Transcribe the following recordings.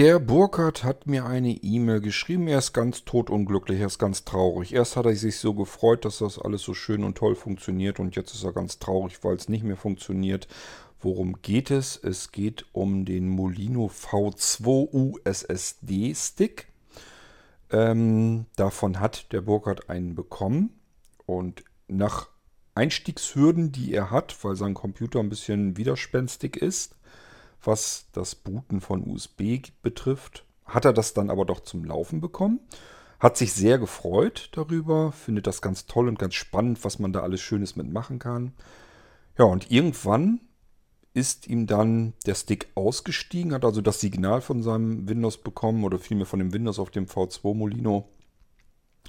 Der Burkhardt hat mir eine E-Mail geschrieben. Er ist ganz totunglücklich, er ist ganz traurig. Erst hat er sich so gefreut, dass das alles so schön und toll funktioniert und jetzt ist er ganz traurig, weil es nicht mehr funktioniert. Worum geht es? Es geht um den Molino V2 USSD Stick. Ähm, davon hat der Burkhardt einen bekommen und nach Einstiegshürden, die er hat, weil sein Computer ein bisschen widerspenstig ist, was das Booten von USB betrifft, hat er das dann aber doch zum Laufen bekommen. Hat sich sehr gefreut darüber, findet das ganz toll und ganz spannend, was man da alles Schönes mitmachen kann. Ja, und irgendwann ist ihm dann der Stick ausgestiegen, hat also das Signal von seinem Windows bekommen oder vielmehr von dem Windows auf dem V2 Molino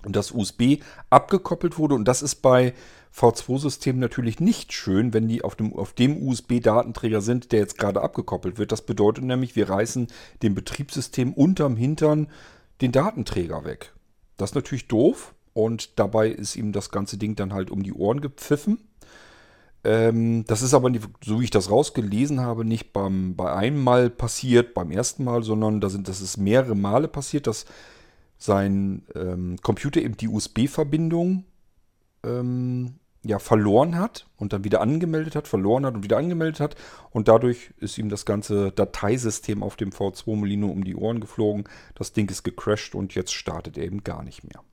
und das USB abgekoppelt wurde. Und das ist bei V2-Systemen natürlich nicht schön, wenn die auf dem, auf dem USB-Datenträger sind, der jetzt gerade abgekoppelt wird. Das bedeutet nämlich, wir reißen dem Betriebssystem unterm Hintern den Datenträger weg. Das ist natürlich doof und dabei ist ihm das ganze Ding dann halt um die Ohren gepfiffen. Ähm, das ist aber, nicht, so wie ich das rausgelesen habe, nicht beim, bei einem Mal passiert, beim ersten Mal, sondern da sind, das ist mehrere Male passiert, dass sein ähm, Computer eben die USB-Verbindung ähm, ja, verloren hat und dann wieder angemeldet hat, verloren hat und wieder angemeldet hat. Und dadurch ist ihm das ganze Dateisystem auf dem V2 Molino um die Ohren geflogen. Das Ding ist gecrashed und jetzt startet er eben gar nicht mehr.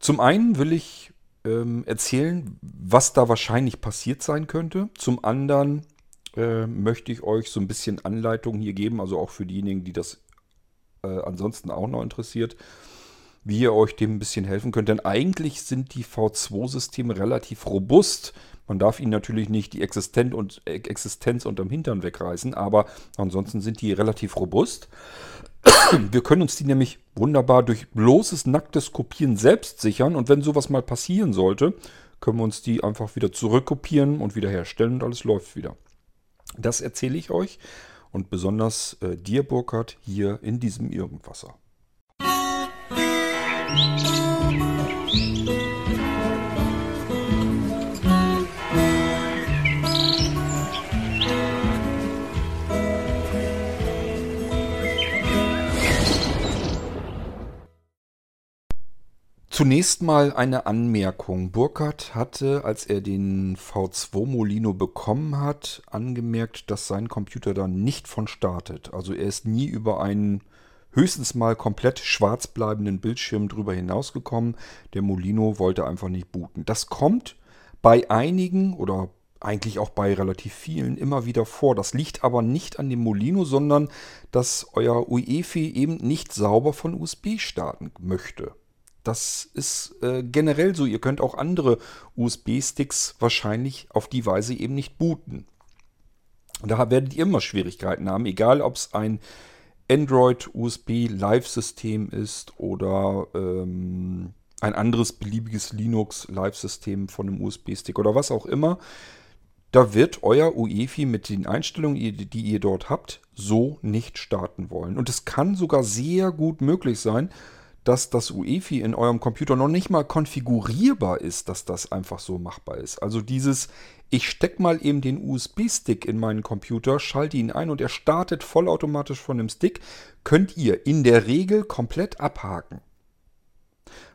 Zum einen will ich ähm, erzählen, was da wahrscheinlich passiert sein könnte. Zum anderen äh, möchte ich euch so ein bisschen Anleitung hier geben, also auch für diejenigen, die das äh, ansonsten auch noch interessiert, wie ihr euch dem ein bisschen helfen könnt. Denn eigentlich sind die V2-Systeme relativ robust. Man darf ihnen natürlich nicht die Existenz, und, äh, Existenz unterm Hintern wegreißen, aber ansonsten sind die relativ robust. Wir können uns die nämlich wunderbar durch bloßes nacktes Kopieren selbst sichern und wenn sowas mal passieren sollte, können wir uns die einfach wieder zurückkopieren und wiederherstellen und alles läuft wieder. Das erzähle ich euch und besonders äh, dir, Burkhard, hier in diesem Irgendwasser. Zunächst mal eine Anmerkung. Burkhardt hatte, als er den V2 Molino bekommen hat, angemerkt, dass sein Computer da nicht von startet. Also er ist nie über einen höchstens mal komplett schwarz bleibenden Bildschirm drüber hinausgekommen. Der Molino wollte einfach nicht booten. Das kommt bei einigen oder eigentlich auch bei relativ vielen immer wieder vor. Das liegt aber nicht an dem Molino, sondern dass euer UEFI eben nicht sauber von USB starten möchte. Das ist äh, generell so. Ihr könnt auch andere USB-Sticks wahrscheinlich auf die Weise eben nicht booten. Da werdet ihr immer Schwierigkeiten haben, egal ob es ein Android USB Live-System ist oder ähm, ein anderes beliebiges Linux Live-System von einem USB-Stick oder was auch immer. Da wird euer UEFI mit den Einstellungen, die ihr dort habt, so nicht starten wollen. Und es kann sogar sehr gut möglich sein, dass das UEFI in eurem Computer noch nicht mal konfigurierbar ist, dass das einfach so machbar ist. Also dieses, ich stecke mal eben den USB-Stick in meinen Computer, schalte ihn ein und er startet vollautomatisch von dem Stick, könnt ihr in der Regel komplett abhaken.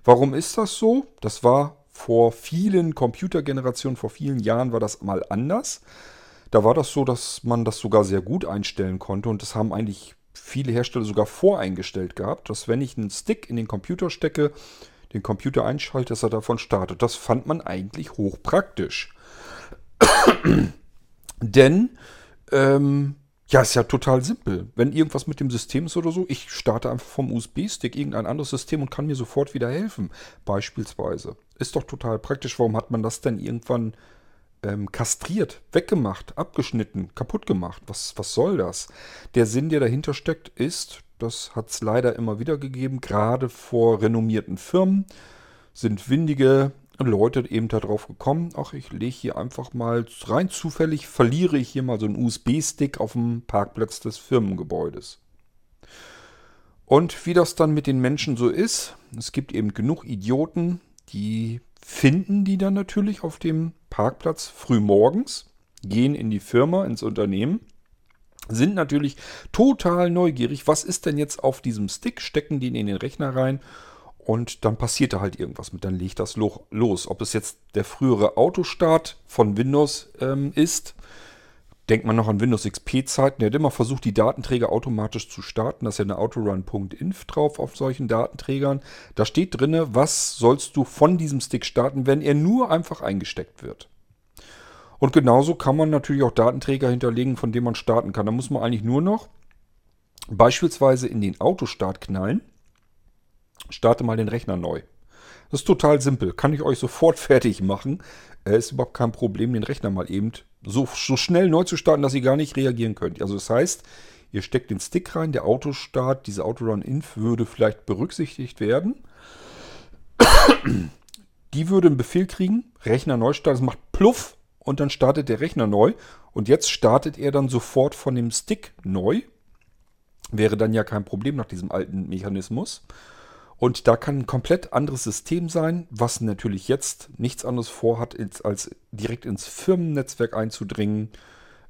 Warum ist das so? Das war vor vielen Computergenerationen, vor vielen Jahren war das mal anders. Da war das so, dass man das sogar sehr gut einstellen konnte und das haben eigentlich viele Hersteller sogar voreingestellt gehabt, dass wenn ich einen Stick in den Computer stecke, den Computer einschalte, dass er davon startet. Das fand man eigentlich hochpraktisch. Denn, ähm, ja, ist ja total simpel. Wenn irgendwas mit dem System ist oder so, ich starte einfach vom USB-Stick irgendein anderes System und kann mir sofort wieder helfen. Beispielsweise. Ist doch total praktisch. Warum hat man das denn irgendwann ähm, kastriert, weggemacht, abgeschnitten, kaputt gemacht. Was, was soll das? Der Sinn, der dahinter steckt, ist, das hat es leider immer wieder gegeben, gerade vor renommierten Firmen sind windige Leute eben darauf gekommen, ach, ich lege hier einfach mal rein zufällig, verliere ich hier mal so einen USB-Stick auf dem Parkplatz des Firmengebäudes. Und wie das dann mit den Menschen so ist, es gibt eben genug Idioten, die finden die dann natürlich auf dem Parkplatz früh morgens, gehen in die Firma, ins Unternehmen, sind natürlich total neugierig. Was ist denn jetzt auf diesem Stick? Stecken den in den Rechner rein und dann passiert da halt irgendwas mit. Dann legt das los. Ob es jetzt der frühere Autostart von Windows ähm, ist. Denkt man noch an Windows XP-Zeiten. Der hat immer versucht, die Datenträger automatisch zu starten. Da ist ja eine autorun.inf drauf auf solchen Datenträgern. Da steht drin, was sollst du von diesem Stick starten, wenn er nur einfach eingesteckt wird. Und genauso kann man natürlich auch Datenträger hinterlegen, von denen man starten kann. Da muss man eigentlich nur noch beispielsweise in den Autostart knallen. Starte mal den Rechner neu. Das ist total simpel. Kann ich euch sofort fertig machen. Äh, ist überhaupt kein Problem, den Rechner mal eben so, so schnell neu zu starten, dass ihr gar nicht reagieren könnt. Also das heißt, ihr steckt den Stick rein, der Autostart, diese Autorun-Inf würde vielleicht berücksichtigt werden. Die würde einen Befehl kriegen, Rechner neu starten, das macht Pluff und dann startet der Rechner neu. Und jetzt startet er dann sofort von dem Stick neu. Wäre dann ja kein Problem nach diesem alten Mechanismus. Und da kann ein komplett anderes System sein, was natürlich jetzt nichts anderes vorhat, als direkt ins Firmennetzwerk einzudringen.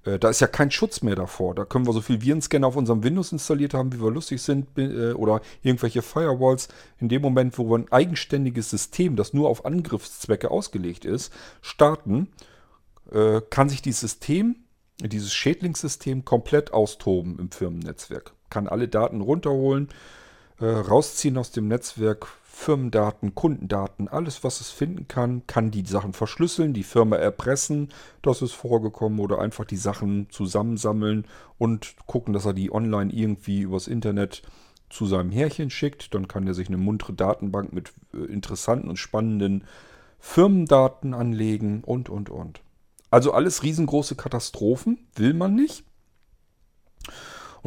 Äh, da ist ja kein Schutz mehr davor. Da können wir so viel Virenscanner auf unserem Windows installiert haben, wie wir lustig sind, äh, oder irgendwelche Firewalls. In dem Moment, wo wir ein eigenständiges System, das nur auf Angriffszwecke ausgelegt ist, starten, äh, kann sich dieses System, dieses Schädlingssystem komplett austoben im Firmennetzwerk. Kann alle Daten runterholen, äh, rausziehen aus dem Netzwerk, Firmendaten, Kundendaten, alles, was es finden kann, kann die Sachen verschlüsseln, die Firma erpressen, das ist vorgekommen, oder einfach die Sachen zusammensammeln und gucken, dass er die online irgendwie übers Internet zu seinem Härchen schickt. Dann kann er sich eine muntere Datenbank mit äh, interessanten und spannenden Firmendaten anlegen und, und, und. Also alles riesengroße Katastrophen, will man nicht.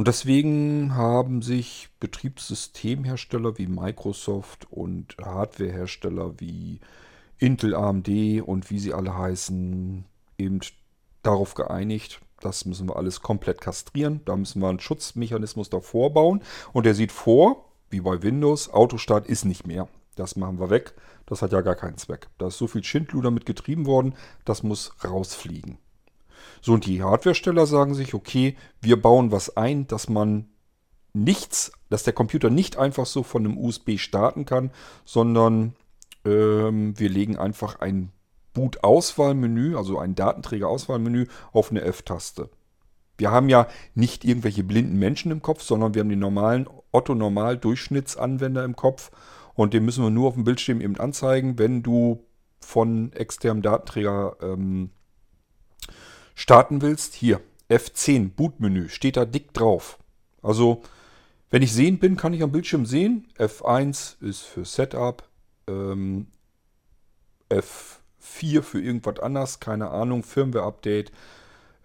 Und deswegen haben sich Betriebssystemhersteller wie Microsoft und Hardwarehersteller wie Intel, AMD und wie sie alle heißen, eben darauf geeinigt, das müssen wir alles komplett kastrieren. Da müssen wir einen Schutzmechanismus davor bauen. Und der sieht vor, wie bei Windows, Autostart ist nicht mehr. Das machen wir weg. Das hat ja gar keinen Zweck. Da ist so viel Schindluder mit getrieben worden, das muss rausfliegen. So, und die Hardwaresteller sagen sich, okay, wir bauen was ein, dass man nichts, dass der Computer nicht einfach so von einem USB starten kann, sondern ähm, wir legen einfach ein Boot-Auswahlmenü, also ein Datenträger-Auswahlmenü auf eine F-Taste. Wir haben ja nicht irgendwelche blinden Menschen im Kopf, sondern wir haben den normalen Otto-Normal-Durchschnittsanwender im Kopf und den müssen wir nur auf dem Bildschirm eben anzeigen, wenn du von externem Datenträger ähm, starten willst. Hier, F10, Bootmenü, steht da dick drauf. Also, wenn ich sehen bin, kann ich am Bildschirm sehen. F1 ist für Setup, ähm, F4 für irgendwas anderes, keine Ahnung, Firmware-Update.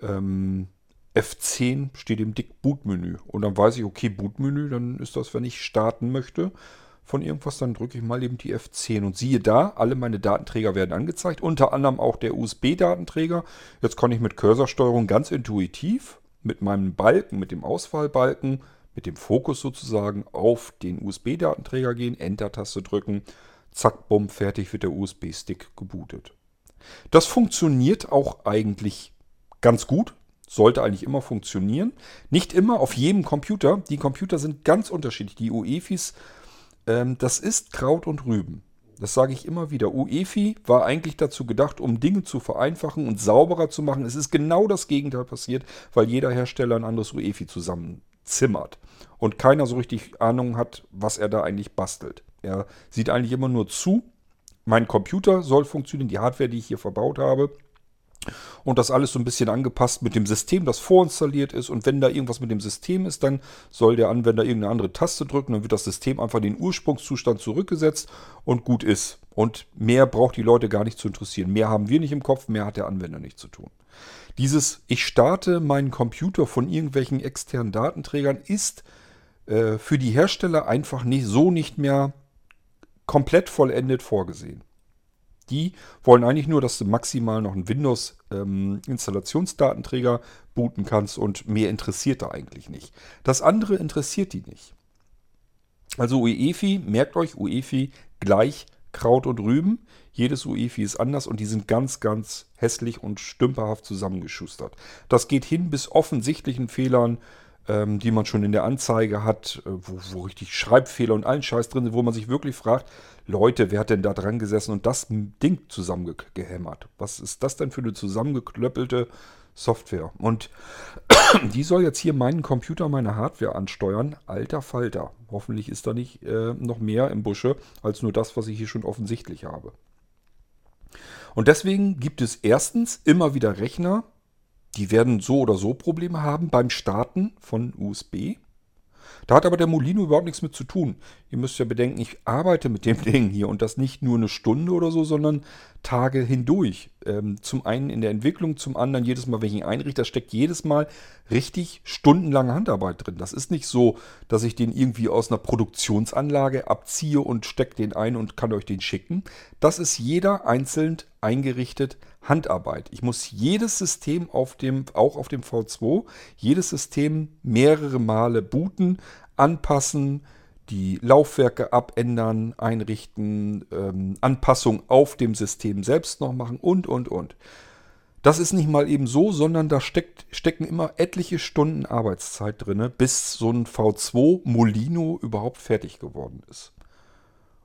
Ähm, F10 steht im dick Bootmenü. Und dann weiß ich, okay, Bootmenü, dann ist das, wenn ich starten möchte von irgendwas, dann drücke ich mal eben die F10 und siehe da, alle meine Datenträger werden angezeigt, unter anderem auch der USB-Datenträger. Jetzt kann ich mit Cursorsteuerung ganz intuitiv mit meinem Balken, mit dem Auswahlbalken, mit dem Fokus sozusagen auf den USB-Datenträger gehen, Enter-Taste drücken, zack, bumm, fertig wird der USB-Stick gebootet. Das funktioniert auch eigentlich ganz gut. Sollte eigentlich immer funktionieren. Nicht immer auf jedem Computer. Die Computer sind ganz unterschiedlich. Die UEFIs ähm, das ist Kraut und Rüben. Das sage ich immer wieder. UEFI war eigentlich dazu gedacht, um Dinge zu vereinfachen und sauberer zu machen. Es ist genau das Gegenteil passiert, weil jeder Hersteller ein anderes UEFI zusammenzimmert. Und keiner so richtig Ahnung hat, was er da eigentlich bastelt. Er sieht eigentlich immer nur zu. Mein Computer soll funktionieren, die Hardware, die ich hier verbaut habe. Und das alles so ein bisschen angepasst mit dem System, das vorinstalliert ist. Und wenn da irgendwas mit dem System ist, dann soll der Anwender irgendeine andere Taste drücken. Dann wird das System einfach in den Ursprungszustand zurückgesetzt und gut ist. Und mehr braucht die Leute gar nicht zu interessieren. Mehr haben wir nicht im Kopf, mehr hat der Anwender nicht zu tun. Dieses, ich starte meinen Computer von irgendwelchen externen Datenträgern, ist äh, für die Hersteller einfach nicht, so nicht mehr komplett vollendet vorgesehen. Die wollen eigentlich nur, dass du maximal noch einen Windows-Installationsdatenträger ähm, booten kannst und mehr interessiert da eigentlich nicht. Das andere interessiert die nicht. Also UEFI, merkt euch, UEFI gleich Kraut und Rüben. Jedes UEFI ist anders und die sind ganz, ganz hässlich und stümperhaft zusammengeschustert. Das geht hin bis offensichtlichen Fehlern, ähm, die man schon in der Anzeige hat, äh, wo, wo richtig Schreibfehler und allen Scheiß drin sind, wo man sich wirklich fragt, Leute, wer hat denn da dran gesessen und das Ding zusammengehämmert? Was ist das denn für eine zusammengeklöppelte Software? Und die soll jetzt hier meinen Computer, meine Hardware ansteuern. Alter Falter. Hoffentlich ist da nicht äh, noch mehr im Busche als nur das, was ich hier schon offensichtlich habe. Und deswegen gibt es erstens immer wieder Rechner, die werden so oder so Probleme haben beim Starten von USB. Da hat aber der Molino überhaupt nichts mit zu tun. Ihr müsst ja bedenken, ich arbeite mit dem Ding hier und das nicht nur eine Stunde oder so, sondern Tage hindurch. Ähm, zum einen in der Entwicklung, zum anderen jedes Mal, wenn ich ihn einrichte, da steckt jedes Mal richtig stundenlange Handarbeit drin. Das ist nicht so, dass ich den irgendwie aus einer Produktionsanlage abziehe und stecke den ein und kann euch den schicken. Das ist jeder einzeln eingerichtet Handarbeit. Ich muss jedes System auf dem, auch auf dem V2, jedes System mehrere Male booten, anpassen, die Laufwerke abändern, einrichten, ähm, Anpassung auf dem System selbst noch machen und, und, und. Das ist nicht mal eben so, sondern da steckt, stecken immer etliche Stunden Arbeitszeit drin, bis so ein V2 Molino überhaupt fertig geworden ist.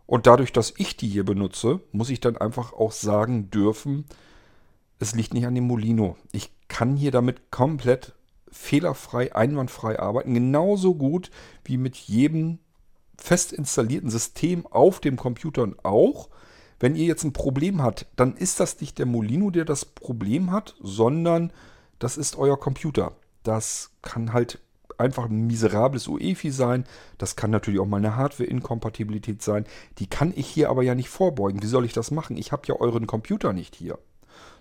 Und dadurch, dass ich die hier benutze, muss ich dann einfach auch sagen dürfen, es liegt nicht an dem Molino. Ich kann hier damit komplett fehlerfrei, einwandfrei arbeiten. Genauso gut wie mit jedem fest installierten System auf dem Computer auch. Wenn ihr jetzt ein Problem habt, dann ist das nicht der Molino, der das Problem hat, sondern das ist euer Computer. Das kann halt einfach ein miserables UEFI sein. Das kann natürlich auch mal eine Hardware-Inkompatibilität sein. Die kann ich hier aber ja nicht vorbeugen. Wie soll ich das machen? Ich habe ja euren Computer nicht hier.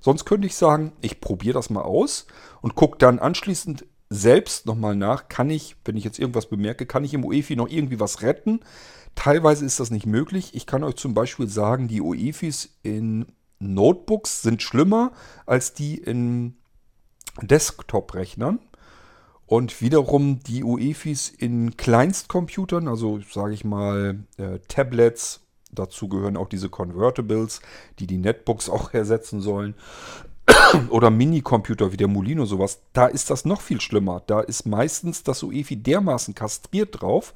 Sonst könnte ich sagen, ich probiere das mal aus und gucke dann anschließend selbst nochmal nach, kann ich, wenn ich jetzt irgendwas bemerke, kann ich im UEFI noch irgendwie was retten? Teilweise ist das nicht möglich. Ich kann euch zum Beispiel sagen, die UEFIs in Notebooks sind schlimmer als die in Desktop-Rechnern. Und wiederum die UEFIs in Kleinstcomputern, also sage ich mal äh, Tablets Dazu gehören auch diese Convertibles, die die Netbooks auch ersetzen sollen. Oder Minicomputer wie der Molino sowas. Da ist das noch viel schlimmer. Da ist meistens das UEFI dermaßen kastriert drauf,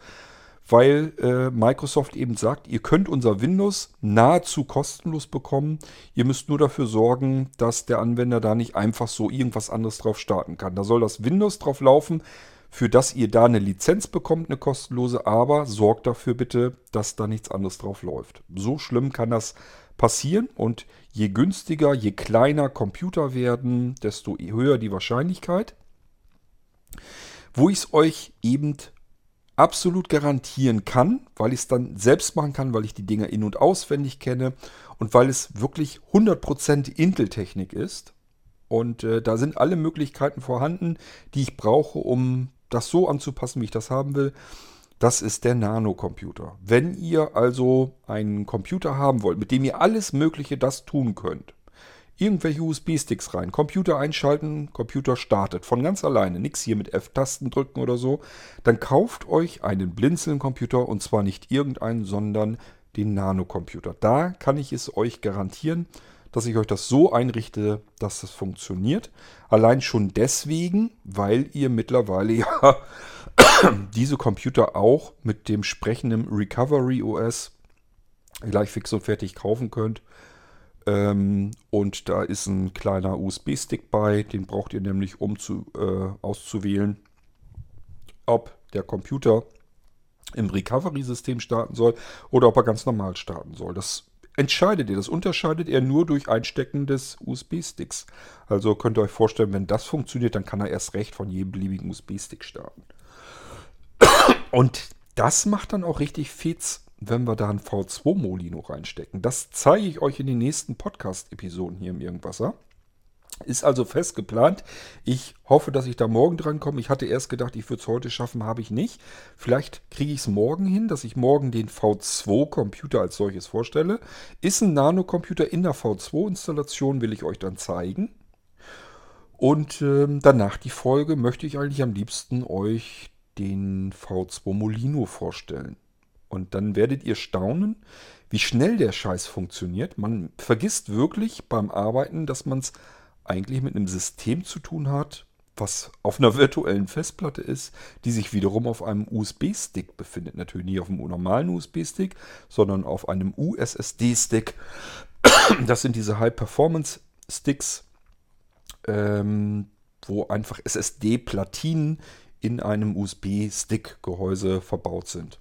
weil äh, Microsoft eben sagt, ihr könnt unser Windows nahezu kostenlos bekommen. Ihr müsst nur dafür sorgen, dass der Anwender da nicht einfach so irgendwas anderes drauf starten kann. Da soll das Windows drauf laufen, für das ihr da eine Lizenz bekommt, eine kostenlose, aber sorgt dafür bitte, dass da nichts anderes drauf läuft. So schlimm kann das passieren und je günstiger, je kleiner Computer werden, desto höher die Wahrscheinlichkeit. Wo ich es euch eben absolut garantieren kann, weil ich es dann selbst machen kann, weil ich die Dinger in- und auswendig kenne und weil es wirklich 100% Intel-Technik ist. Und äh, da sind alle Möglichkeiten vorhanden, die ich brauche, um das so anzupassen, wie ich das haben will. Das ist der Nano-Computer. Wenn ihr also einen Computer haben wollt, mit dem ihr alles Mögliche das tun könnt, irgendwelche USB-Sticks rein, Computer einschalten, Computer startet von ganz alleine, nichts hier mit F-Tasten drücken oder so, dann kauft euch einen Blinzeln-Computer und zwar nicht irgendeinen, sondern den Nano-Computer. Da kann ich es euch garantieren, dass ich euch das so einrichte, dass das funktioniert. Allein schon deswegen, weil ihr mittlerweile ja diese Computer auch mit dem sprechenden Recovery OS gleich fix und fertig kaufen könnt. Ähm, und da ist ein kleiner USB-Stick bei, den braucht ihr nämlich, um zu, äh, auszuwählen, ob der Computer im Recovery-System starten soll oder ob er ganz normal starten soll. Das entscheidet ihr. Das unterscheidet er nur durch Einstecken des USB-Sticks. Also könnt ihr euch vorstellen, wenn das funktioniert, dann kann er erst recht von jedem beliebigen USB-Stick starten. Und das macht dann auch richtig Fetz, wenn wir da ein V2-Molino reinstecken. Das zeige ich euch in den nächsten Podcast-Episoden hier im Irgendwasser. Ist also fest geplant. Ich hoffe, dass ich da morgen dran komme. Ich hatte erst gedacht, ich würde es heute schaffen, habe ich nicht. Vielleicht kriege ich es morgen hin, dass ich morgen den V2-Computer als solches vorstelle. Ist ein Nano-Computer in der V2-Installation, will ich euch dann zeigen. Und äh, danach die Folge möchte ich eigentlich am liebsten euch den V2 Molino vorstellen. Und dann werdet ihr staunen, wie schnell der Scheiß funktioniert. Man vergisst wirklich beim Arbeiten, dass man es eigentlich mit einem System zu tun hat, was auf einer virtuellen Festplatte ist, die sich wiederum auf einem USB-Stick befindet. Natürlich nicht auf einem normalen USB-Stick, sondern auf einem USSD-Stick. Das sind diese High-Performance-Sticks, ähm, wo einfach SSD-Platinen in einem USB-Stick-Gehäuse verbaut sind.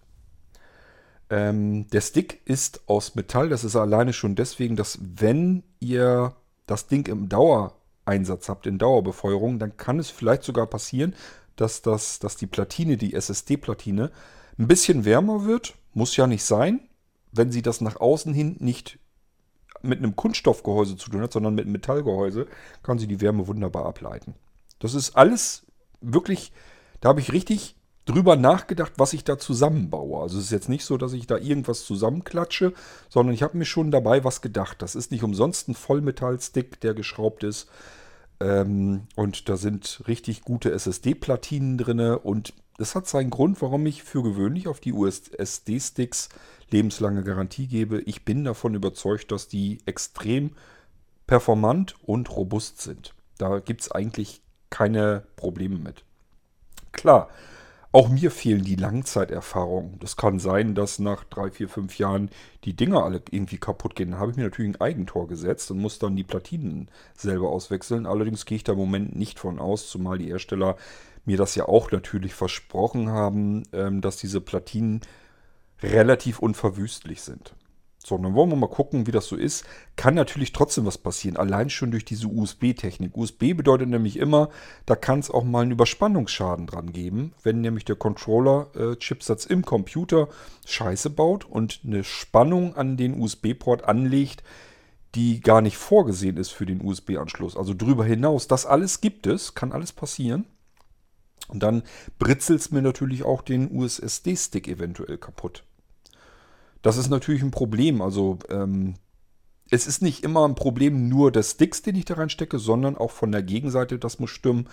Ähm, der Stick ist aus Metall. Das ist alleine schon deswegen, dass wenn ihr das Ding im Dauereinsatz habt, in Dauerbefeuerung, dann kann es vielleicht sogar passieren, dass, das, dass die Platine, die SSD-Platine, ein bisschen wärmer wird. Muss ja nicht sein, wenn sie das nach außen hin nicht mit einem Kunststoffgehäuse zu tun hat, sondern mit einem Metallgehäuse, kann sie die Wärme wunderbar ableiten. Das ist alles wirklich, da habe ich richtig drüber nachgedacht, was ich da zusammenbaue. Also es ist jetzt nicht so, dass ich da irgendwas zusammenklatsche, sondern ich habe mir schon dabei was gedacht. Das ist nicht umsonst ein Vollmetallstick, der geschraubt ist. Ähm, und da sind richtig gute SSD-Platinen drin. Und das hat seinen Grund, warum ich für gewöhnlich auf die USD-Sticks lebenslange Garantie gebe. Ich bin davon überzeugt, dass die extrem performant und robust sind. Da gibt es eigentlich keine Probleme mit. Klar, auch mir fehlen die Langzeiterfahrungen. Das kann sein, dass nach drei, vier, fünf Jahren die Dinger alle irgendwie kaputt gehen. Dann habe ich mir natürlich ein Eigentor gesetzt und muss dann die Platinen selber auswechseln. Allerdings gehe ich da im Moment nicht von aus, zumal die Hersteller mir das ja auch natürlich versprochen haben, ähm, dass diese Platinen relativ unverwüstlich sind. So, dann wollen wir mal gucken, wie das so ist. Kann natürlich trotzdem was passieren, allein schon durch diese USB-Technik. USB bedeutet nämlich immer, da kann es auch mal einen Überspannungsschaden dran geben, wenn nämlich der Controller-Chipsatz äh, im Computer Scheiße baut und eine Spannung an den USB-Port anlegt, die gar nicht vorgesehen ist für den USB-Anschluss. Also drüber hinaus. Das alles gibt es, kann alles passieren. Und dann britzelt es mir natürlich auch den USSD-Stick eventuell kaputt. Das ist natürlich ein Problem. Also ähm, es ist nicht immer ein Problem nur des Sticks, den ich da reinstecke, sondern auch von der Gegenseite, das muss stimmen,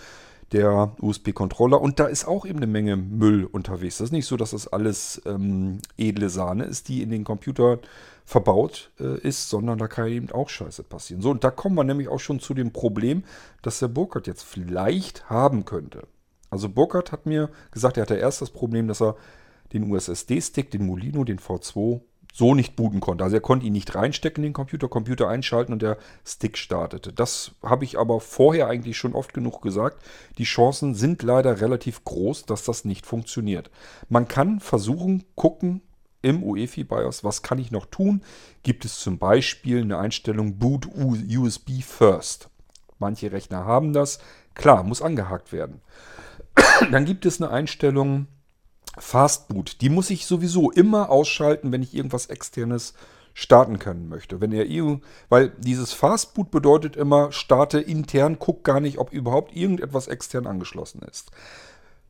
der USB-Controller. Und da ist auch eben eine Menge Müll unterwegs. Das ist nicht so, dass das alles ähm, edle Sahne ist, die in den Computer verbaut äh, ist, sondern da kann eben auch Scheiße passieren. So, und da kommen wir nämlich auch schon zu dem Problem, das der Burkhardt jetzt vielleicht haben könnte. Also Burkhardt hat mir gesagt, er hatte erst das Problem, dass er den USSD-Stick, den Molino, den V2 so nicht booten konnte. Also er konnte ihn nicht reinstecken in den Computer, Computer einschalten und der Stick startete. Das habe ich aber vorher eigentlich schon oft genug gesagt. Die Chancen sind leider relativ groß, dass das nicht funktioniert. Man kann versuchen, gucken im UEFI BIOS, was kann ich noch tun? Gibt es zum Beispiel eine Einstellung Boot USB First? Manche Rechner haben das. Klar, muss angehakt werden. Dann gibt es eine Einstellung Fastboot, die muss ich sowieso immer ausschalten, wenn ich irgendwas externes starten können möchte. Wenn er weil dieses Fastboot bedeutet immer, starte intern, guck gar nicht, ob überhaupt irgendetwas extern angeschlossen ist.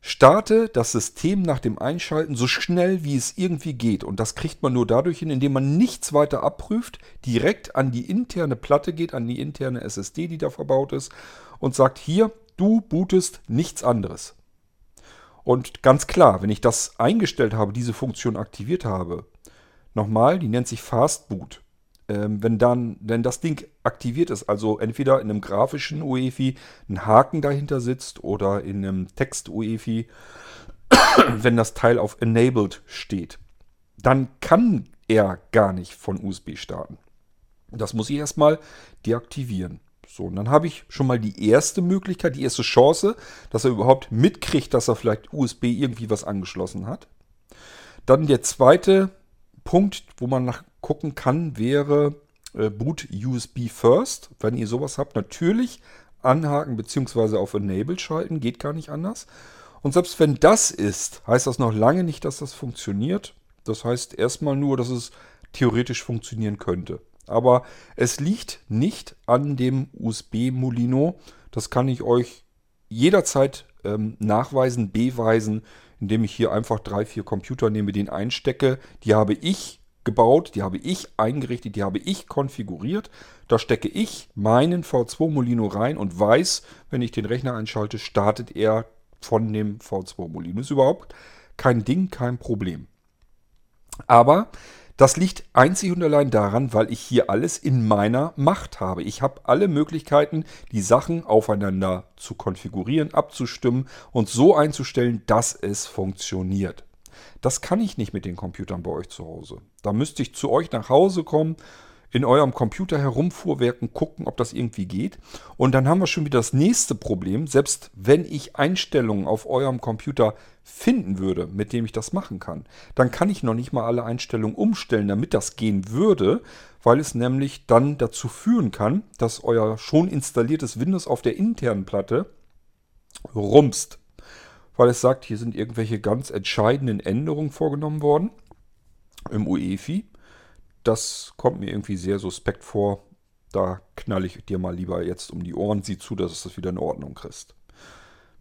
Starte das System nach dem Einschalten so schnell wie es irgendwie geht. Und das kriegt man nur dadurch hin, indem man nichts weiter abprüft, direkt an die interne Platte geht, an die interne SSD, die da verbaut ist, und sagt, hier, du bootest nichts anderes. Und ganz klar, wenn ich das eingestellt habe, diese Funktion aktiviert habe, nochmal, die nennt sich Fastboot. Ähm, wenn dann, wenn das Ding aktiviert ist, also entweder in einem grafischen UEFI ein Haken dahinter sitzt oder in einem Text-UEFI, wenn das Teil auf Enabled steht, dann kann er gar nicht von USB starten. Das muss ich erstmal deaktivieren. So, und dann habe ich schon mal die erste Möglichkeit, die erste Chance, dass er überhaupt mitkriegt, dass er vielleicht USB irgendwie was angeschlossen hat. Dann der zweite Punkt, wo man nachgucken kann, wäre äh, Boot USB First. Wenn ihr sowas habt, natürlich anhaken bzw. auf Enable schalten, geht gar nicht anders. Und selbst wenn das ist, heißt das noch lange nicht, dass das funktioniert. Das heißt erstmal nur, dass es theoretisch funktionieren könnte. Aber es liegt nicht an dem USB-Molino. Das kann ich euch jederzeit ähm, nachweisen, beweisen, indem ich hier einfach drei, vier Computer nehme, den einstecke. Die habe ich gebaut, die habe ich eingerichtet, die habe ich konfiguriert. Da stecke ich meinen V2 Molino rein und weiß, wenn ich den Rechner einschalte, startet er von dem V2 Molino. Ist überhaupt kein Ding, kein Problem. Aber das liegt einzig und allein daran, weil ich hier alles in meiner Macht habe. Ich habe alle Möglichkeiten, die Sachen aufeinander zu konfigurieren, abzustimmen und so einzustellen, dass es funktioniert. Das kann ich nicht mit den Computern bei euch zu Hause. Da müsste ich zu euch nach Hause kommen, in eurem Computer herumfuhrwerken, gucken, ob das irgendwie geht. Und dann haben wir schon wieder das nächste Problem. Selbst wenn ich Einstellungen auf eurem Computer finden würde, mit dem ich das machen kann, dann kann ich noch nicht mal alle Einstellungen umstellen, damit das gehen würde, weil es nämlich dann dazu führen kann, dass euer schon installiertes Windows auf der internen Platte rumst. Weil es sagt, hier sind irgendwelche ganz entscheidenden Änderungen vorgenommen worden im UEFI das kommt mir irgendwie sehr suspekt vor. Da knall ich dir mal lieber jetzt um die Ohren, sieh zu, dass es das wieder in Ordnung kriegst.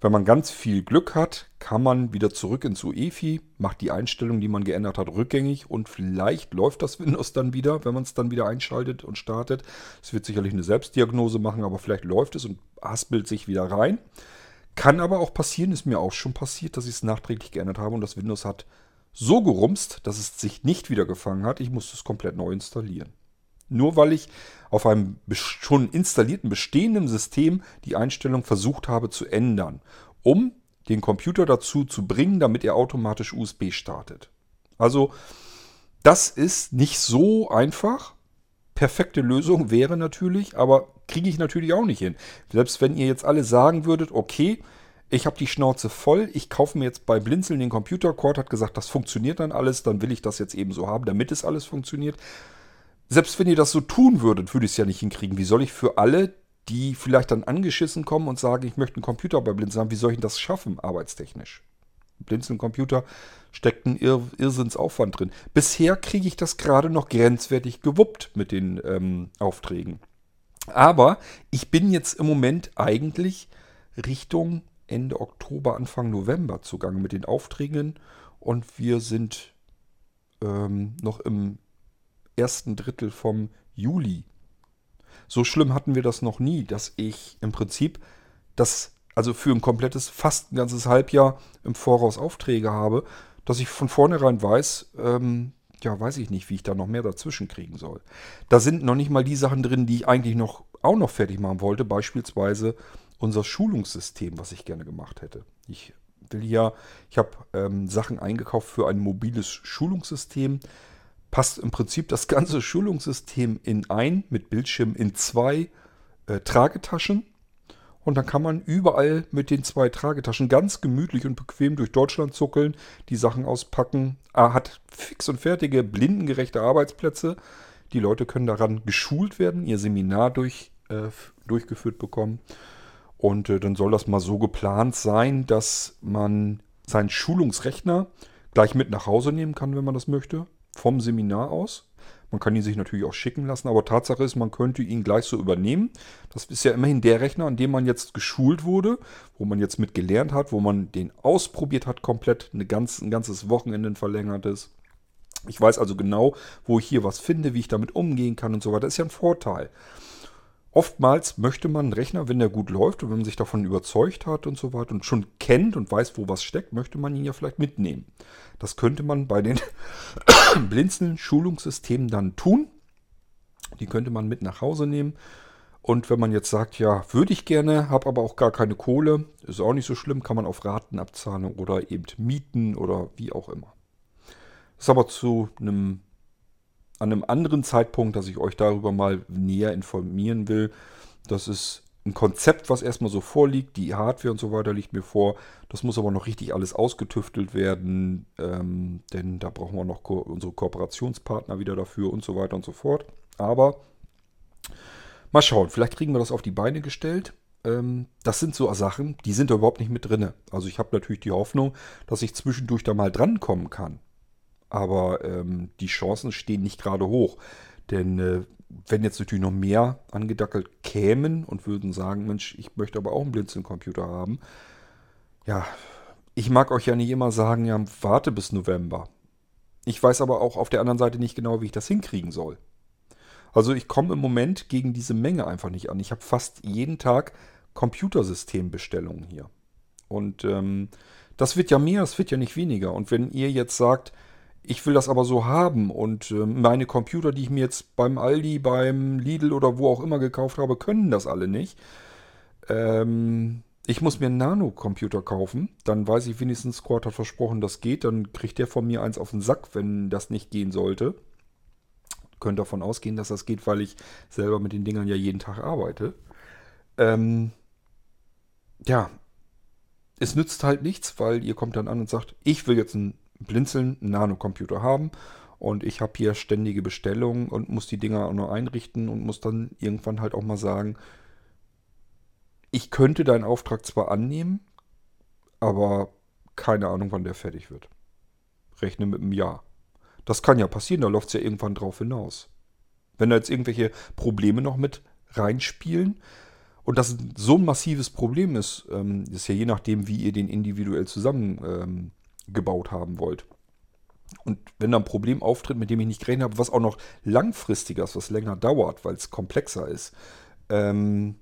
Wenn man ganz viel Glück hat, kann man wieder zurück ins UEFI, macht die Einstellung, die man geändert hat, rückgängig und vielleicht läuft das Windows dann wieder, wenn man es dann wieder einschaltet und startet. Es wird sicherlich eine Selbstdiagnose machen, aber vielleicht läuft es und haspelt sich wieder rein. Kann aber auch passieren, ist mir auch schon passiert, dass ich es nachträglich geändert habe und das Windows hat so gerumst, dass es sich nicht wieder gefangen hat. Ich musste es komplett neu installieren. Nur weil ich auf einem schon installierten bestehenden System die Einstellung versucht habe zu ändern, um den Computer dazu zu bringen, damit er automatisch USB startet. Also das ist nicht so einfach. Perfekte Lösung wäre natürlich, aber kriege ich natürlich auch nicht hin. Selbst wenn ihr jetzt alle sagen würdet, okay, ich habe die Schnauze voll, ich kaufe mir jetzt bei Blinzeln den Computer. Cord hat gesagt, das funktioniert dann alles, dann will ich das jetzt eben so haben, damit es alles funktioniert. Selbst wenn ihr das so tun würdet, würde ich es ja nicht hinkriegen. Wie soll ich für alle, die vielleicht dann angeschissen kommen und sagen, ich möchte einen Computer bei Blinzeln haben, wie soll ich das schaffen, arbeitstechnisch? Blinzeln Computer steckt ein Irr Irrsinnsaufwand drin. Bisher kriege ich das gerade noch grenzwertig gewuppt mit den ähm, Aufträgen. Aber ich bin jetzt im Moment eigentlich Richtung Ende Oktober, Anfang November zugange mit den Aufträgen und wir sind ähm, noch im ersten Drittel vom Juli. So schlimm hatten wir das noch nie, dass ich im Prinzip das, also für ein komplettes, fast ein ganzes Halbjahr im Voraus Aufträge habe, dass ich von vornherein weiß, ähm, ja, weiß ich nicht, wie ich da noch mehr dazwischen kriegen soll. Da sind noch nicht mal die Sachen drin, die ich eigentlich noch auch noch fertig machen wollte, beispielsweise unser Schulungssystem, was ich gerne gemacht hätte. Ich will ja, ich habe ähm, Sachen eingekauft für ein mobiles Schulungssystem. Passt im Prinzip das ganze Schulungssystem in ein, mit Bildschirm in zwei äh, Tragetaschen. Und dann kann man überall mit den zwei Tragetaschen ganz gemütlich und bequem durch Deutschland zuckeln, die Sachen auspacken. Er hat fix und fertige, blindengerechte Arbeitsplätze. Die Leute können daran geschult werden, ihr Seminar durch, äh, durchgeführt bekommen. Und äh, dann soll das mal so geplant sein, dass man seinen Schulungsrechner gleich mit nach Hause nehmen kann, wenn man das möchte, vom Seminar aus. Man kann ihn sich natürlich auch schicken lassen, aber Tatsache ist, man könnte ihn gleich so übernehmen. Das ist ja immerhin der Rechner, an dem man jetzt geschult wurde, wo man jetzt mit gelernt hat, wo man den ausprobiert hat, komplett eine ganz, ein ganzes Wochenende verlängert ist. Ich weiß also genau, wo ich hier was finde, wie ich damit umgehen kann und so weiter. Das ist ja ein Vorteil. Oftmals möchte man einen Rechner, wenn der gut läuft und wenn man sich davon überzeugt hat und so weiter und schon kennt und weiß, wo was steckt, möchte man ihn ja vielleicht mitnehmen. Das könnte man bei den Blinzeln-Schulungssystemen dann tun. Die könnte man mit nach Hause nehmen. Und wenn man jetzt sagt, ja, würde ich gerne, habe aber auch gar keine Kohle, ist auch nicht so schlimm, kann man auf Ratenabzahlung oder eben mieten oder wie auch immer. Das ist aber zu einem an einem anderen Zeitpunkt, dass ich euch darüber mal näher informieren will. Das ist ein Konzept, was erstmal so vorliegt. Die Hardware und so weiter liegt mir vor. Das muss aber noch richtig alles ausgetüftelt werden, ähm, denn da brauchen wir noch ko unsere Kooperationspartner wieder dafür und so weiter und so fort. Aber mal schauen, vielleicht kriegen wir das auf die Beine gestellt. Ähm, das sind so Sachen, die sind da überhaupt nicht mit drin. Also ich habe natürlich die Hoffnung, dass ich zwischendurch da mal drankommen kann. Aber ähm, die Chancen stehen nicht gerade hoch. Denn äh, wenn jetzt natürlich noch mehr angedackelt kämen und würden sagen, Mensch, ich möchte aber auch einen Blinzeln-Computer haben. Ja, ich mag euch ja nicht immer sagen, ja, warte bis November. Ich weiß aber auch auf der anderen Seite nicht genau, wie ich das hinkriegen soll. Also ich komme im Moment gegen diese Menge einfach nicht an. Ich habe fast jeden Tag Computersystembestellungen hier. Und ähm, das wird ja mehr, es wird ja nicht weniger. Und wenn ihr jetzt sagt, Ich will das aber so haben und äh, meine Computer, die ich mir jetzt beim Aldi, beim Lidl oder wo auch immer gekauft habe, können das alle nicht. Ähm, ich muss mir einen Nano-Computer kaufen. Dann weiß ich wenigstens, Squad hat versprochen, das geht. Dann kriegt der von mir eins auf den Sack, wenn das nicht gehen sollte. Könnt davon ausgehen, dass das geht, weil ich selber mit den Dingern ja jeden Tag arbeite. Ähm, ja, es nützt halt nichts, weil ihr kommt dann an und sagt, ich will jetzt einen Blinzeln einen Nano-Computer haben und ich habe hier ständige Bestellungen und muss die Dinger auch noch einrichten und muss dann irgendwann halt auch mal sagen, ich könnte deinen Auftrag zwar annehmen, aber keine Ahnung, wann der fertig wird. Rechne mit einem Jahr. Das kann ja passieren, da läuft es ja irgendwann drauf hinaus. Wenn da jetzt irgendwelche Probleme noch mit reinspielen und das so ein massives Problem ist, ähm, ist ja je nachdem, wie ihr den individuell zusammengebaut ähm, haben wollt. Und wenn da ein Problem auftritt, mit dem ich nicht gerechnet habe, was auch noch langfristiger ist, was länger dauert, weil es komplexer ist, ähm,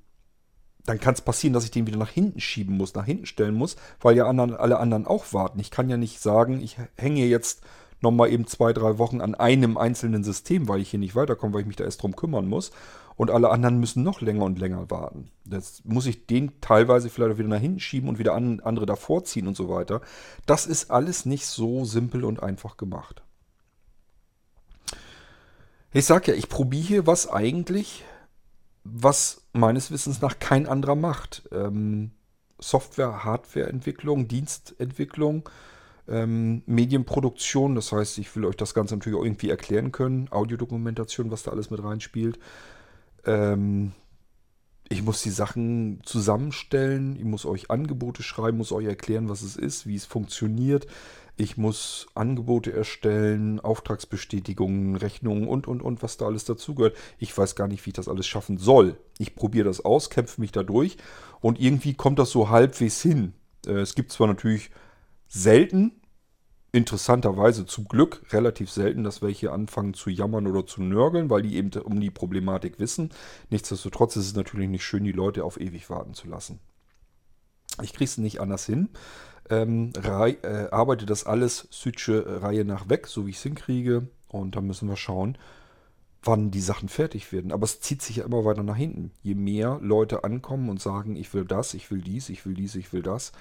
dann kann es passieren, dass ich den wieder nach hinten schieben muss, nach hinten stellen muss, weil ja anderen, alle anderen auch warten. Ich kann ja nicht sagen, ich hänge jetzt nochmal eben zwei, drei Wochen an einem einzelnen System, weil ich hier nicht weiterkomme, weil ich mich da erst drum kümmern muss. Und alle anderen müssen noch länger und länger warten. Jetzt muss ich den teilweise vielleicht wieder nach hinten schieben und wieder an, andere davor ziehen und so weiter. Das ist alles nicht so simpel und einfach gemacht. Ich sage ja, ich probiere hier was eigentlich was meines Wissens nach kein anderer macht. Ähm, Software, Hardwareentwicklung, Dienstentwicklung, ähm, Medienproduktion, das heißt, ich will euch das Ganze natürlich auch irgendwie erklären können, Audiodokumentation, was da alles mit reinspielt. Ähm, ich muss die Sachen zusammenstellen, ich muss euch Angebote schreiben, muss euch erklären, was es ist, wie es funktioniert. Ich muss Angebote erstellen, Auftragsbestätigungen, Rechnungen und, und, und, was da alles dazugehört. Ich weiß gar nicht, wie ich das alles schaffen soll. Ich probiere das aus, kämpfe mich da durch und irgendwie kommt das so halbwegs hin. Äh, es gibt zwar natürlich selten, interessanterweise zum Glück relativ selten, dass welche anfangen zu jammern oder zu nörgeln, weil die eben um die Problematik wissen. Nichtsdestotrotz ist es natürlich nicht schön, die Leute auf ewig warten zu lassen. Ich kriege es nicht anders hin ähm, äh, arbeite das alles Südsche äh, Reihe nach weg, so wie ich es hinkriege. Und dann müssen wir schauen, wann die Sachen fertig werden. Aber es zieht sich ja immer weiter nach hinten. Je mehr Leute ankommen und sagen, ich will das, ich will dies, ich will dies, ich will das,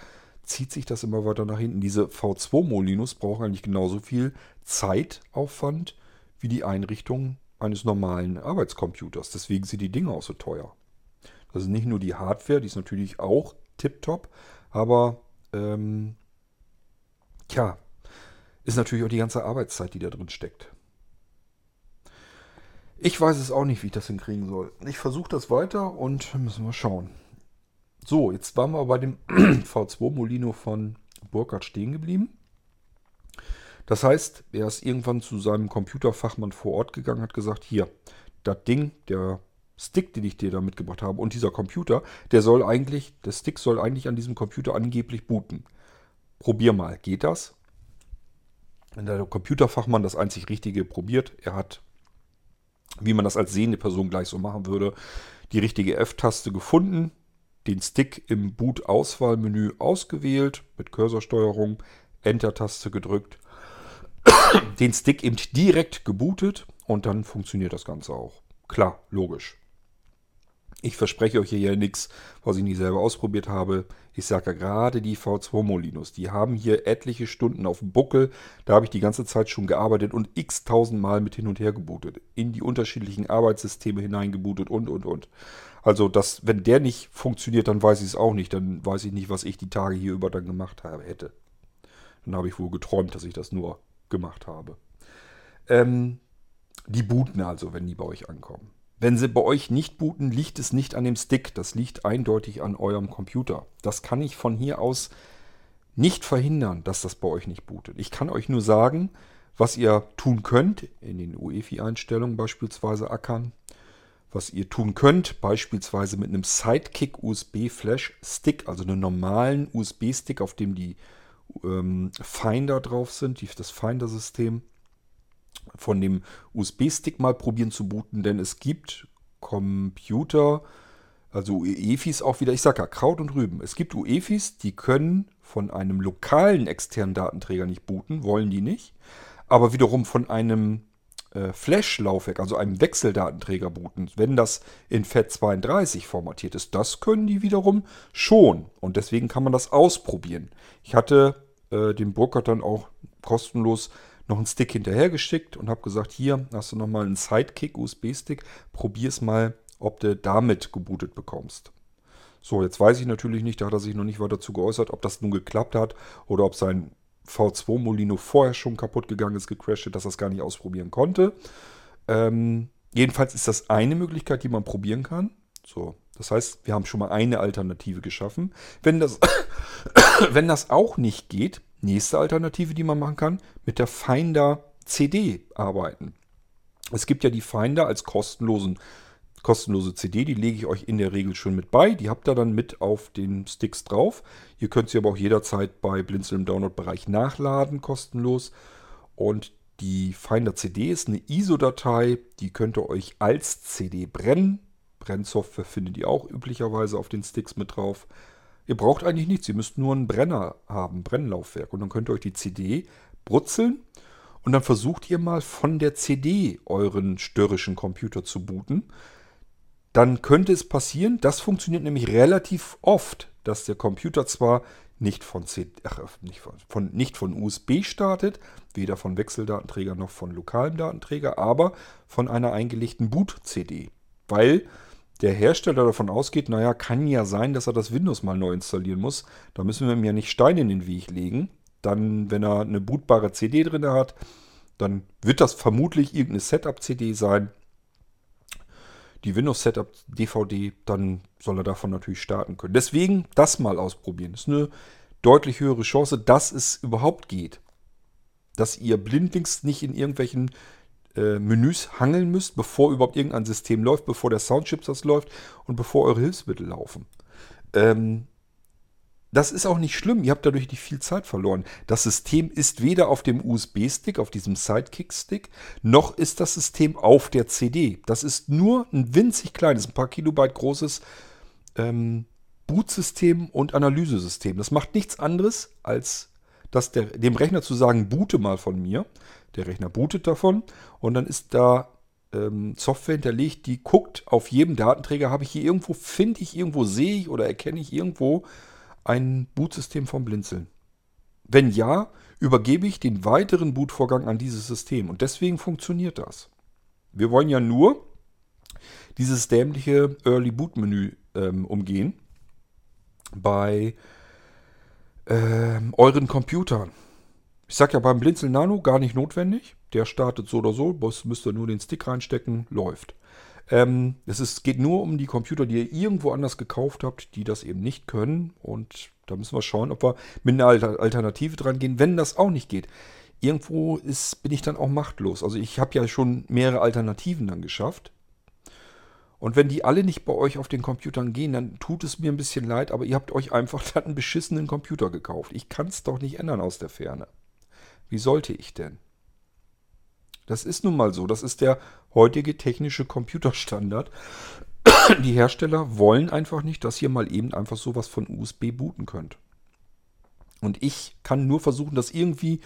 zieht sich das immer weiter nach hinten. Diese V2 Molinos brauchen eigentlich genauso viel Zeitaufwand wie die Einrichtung eines normalen Arbeitscomputers. Deswegen sind die Dinge auch so teuer. Das ist nicht nur die Hardware, die ist natürlich auch tiptop, aber ähm, tja, ist natürlich auch die ganze Arbeitszeit, die da drin steckt. Ich weiß es auch nicht, wie ich das hinkriegen soll. Ich versuche das weiter und müssen wir schauen. So, jetzt waren wir bei dem V2 Molino von Burkhardt stehen geblieben. Das heißt, er ist irgendwann zu seinem Computerfachmann vor Ort gegangen, hat gesagt, hier, das Ding, der Stick, den ich dir da mitgebracht habe und dieser Computer, der soll eigentlich, der Stick soll eigentlich an diesem Computer angeblich booten. Probier mal, geht das? Wenn der Computerfachmann das einzig Richtige probiert, er hat, wie man das als sehende Person gleich so machen würde, die richtige F-Taste gefunden, den Stick im Boot-Auswahlmenü ausgewählt, mit Cursorsteuerung, Enter-Taste gedrückt, den Stick eben direkt gebootet und dann funktioniert das Ganze auch. Klar, logisch. Ich verspreche euch hier ja nichts, was ich nicht selber ausprobiert habe. Ich sage ja gerade die V2 Molinos. Die haben hier etliche Stunden auf dem Buckel. Da habe ich die ganze Zeit schon gearbeitet und x tausend Mal mit hin und her gebootet. In die unterschiedlichen Arbeitssysteme hineingebootet und, und, und. Also, das, wenn der nicht funktioniert, dann weiß ich es auch nicht. Dann weiß ich nicht, was ich die Tage hier über dann gemacht habe, hätte. Dann habe ich wohl geträumt, dass ich das nur gemacht habe. Ähm, die booten also, wenn die bei euch ankommen. Wenn sie bei euch nicht booten, liegt es nicht an dem Stick. Das liegt eindeutig an eurem Computer. Das kann ich von hier aus nicht verhindern, dass das bei euch nicht bootet. Ich kann euch nur sagen, was ihr tun könnt, in den UEFI-Einstellungen beispielsweise ackern, was ihr tun könnt, beispielsweise mit einem Sidekick USB Flash Stick, also einem normalen USB-Stick, auf dem die ähm, Finder drauf sind, die, das Finder-System von dem USB-Stick mal probieren zu booten, denn es gibt Computer, also UEFIs auch wieder, ich sage ja, Kraut und Rüben. Es gibt UEFIs, die können von einem lokalen externen Datenträger nicht booten, wollen die nicht. aber wiederum von einem äh, Flash-Laufwerk, also einem Wechseldatenträger booten, wenn das in FAT32 formatiert ist, das können die wiederum schon. Und deswegen kann man das ausprobieren. Ich hatte äh, dem Burkhardt dann auch kostenlos noch einen Stick hinterhergeschickt und habe gesagt, hier hast du nochmal einen Sidekick USB-Stick, probier es mal, ob du damit gebootet bekommst. So, jetzt weiß ich natürlich nicht, da hat er sich noch nicht weiter dazu geäußert, ob das nun geklappt hat oder ob sein V2 Molino vorher schon kaputt gegangen ist, gecrashed, dass er es gar nicht ausprobieren konnte. Ähm, jedenfalls ist das eine Möglichkeit, die man probieren kann. So, das heißt, wir haben schon mal eine Alternative geschaffen. Wenn das, wenn das auch nicht geht, nächste Alternative, die man machen kann, mit der Finder CD arbeiten. Es gibt ja die Finder als kostenlosen kostenlose CD, die lege ich euch in der Regel schon mit bei. Die habt ihr dann mit auf den Sticks drauf. Ihr könnt sie aber auch jederzeit bei Blinzeln im Download-Bereich nachladen, kostenlos. Und die Finder CD ist eine ISO-Datei, die könnt ihr euch als CD brennen. Brennsoftware findet ihr auch üblicherweise auf den Sticks mit drauf. Ihr braucht eigentlich nichts, ihr müsst nur einen Brenner haben, Brennlaufwerk. Und dann könnt ihr euch die CD brutzeln und dann versucht ihr mal von der CD euren störrischen Computer zu booten dann könnte es passieren, das funktioniert nämlich relativ oft, dass der Computer zwar nicht von, CD, ach, nicht von, von, nicht von USB startet, weder von Wechseldatenträger noch von lokalem Datenträger, aber von einer eingelegten Boot-CD. Weil der Hersteller davon ausgeht, naja, kann ja sein, dass er das Windows mal neu installieren muss. Da müssen wir ihm ja nicht Steine in den Weg legen. Dann, wenn er eine bootbare CD drin hat, dann wird das vermutlich irgendeine Setup-CD sein die Windows Setup DVD, dann soll er davon natürlich starten können. Deswegen das mal ausprobieren. Das ist eine deutlich höhere Chance, dass es überhaupt geht. Dass ihr blindlings nicht in irgendwelchen äh, Menüs hangeln müsst, bevor überhaupt irgendein System läuft, bevor der Soundchip das läuft und bevor eure Hilfsmittel laufen. Ähm, das ist auch nicht schlimm, ihr habt dadurch nicht viel Zeit verloren. Das System ist weder auf dem USB-Stick, auf diesem Sidekick-Stick, noch ist das System auf der CD. Das ist nur ein winzig kleines, ein paar Kilobyte großes ähm, Bootsystem und Analysesystem. Das macht nichts anderes, als dass der, dem Rechner zu sagen, boote mal von mir. Der Rechner bootet davon und dann ist da ähm, Software hinterlegt, die guckt auf jedem Datenträger, habe ich hier irgendwo, finde ich irgendwo, sehe ich oder erkenne ich irgendwo ein Bootsystem vom Blinzeln? Wenn ja, übergebe ich den weiteren Bootvorgang an dieses System. Und deswegen funktioniert das. Wir wollen ja nur dieses dämliche Early Boot Menü ähm, umgehen bei ähm, euren Computern. Ich sage ja beim Blinzeln Nano gar nicht notwendig. Der startet so oder so. Boss müsst ihr nur den Stick reinstecken, läuft. Ähm, es ist, geht nur um die Computer, die ihr irgendwo anders gekauft habt, die das eben nicht können. Und da müssen wir schauen, ob wir mit einer Alternative dran gehen, wenn das auch nicht geht. Irgendwo ist, bin ich dann auch machtlos. Also ich habe ja schon mehrere Alternativen dann geschafft. Und wenn die alle nicht bei euch auf den Computern gehen, dann tut es mir ein bisschen leid, aber ihr habt euch einfach dann einen beschissenen Computer gekauft. Ich kann es doch nicht ändern aus der Ferne. Wie sollte ich denn? Das ist nun mal so. Das ist der heutige technische Computerstandard. Die Hersteller wollen einfach nicht, dass ihr mal eben einfach sowas von USB booten könnt. Und ich kann nur versuchen, das irgendwie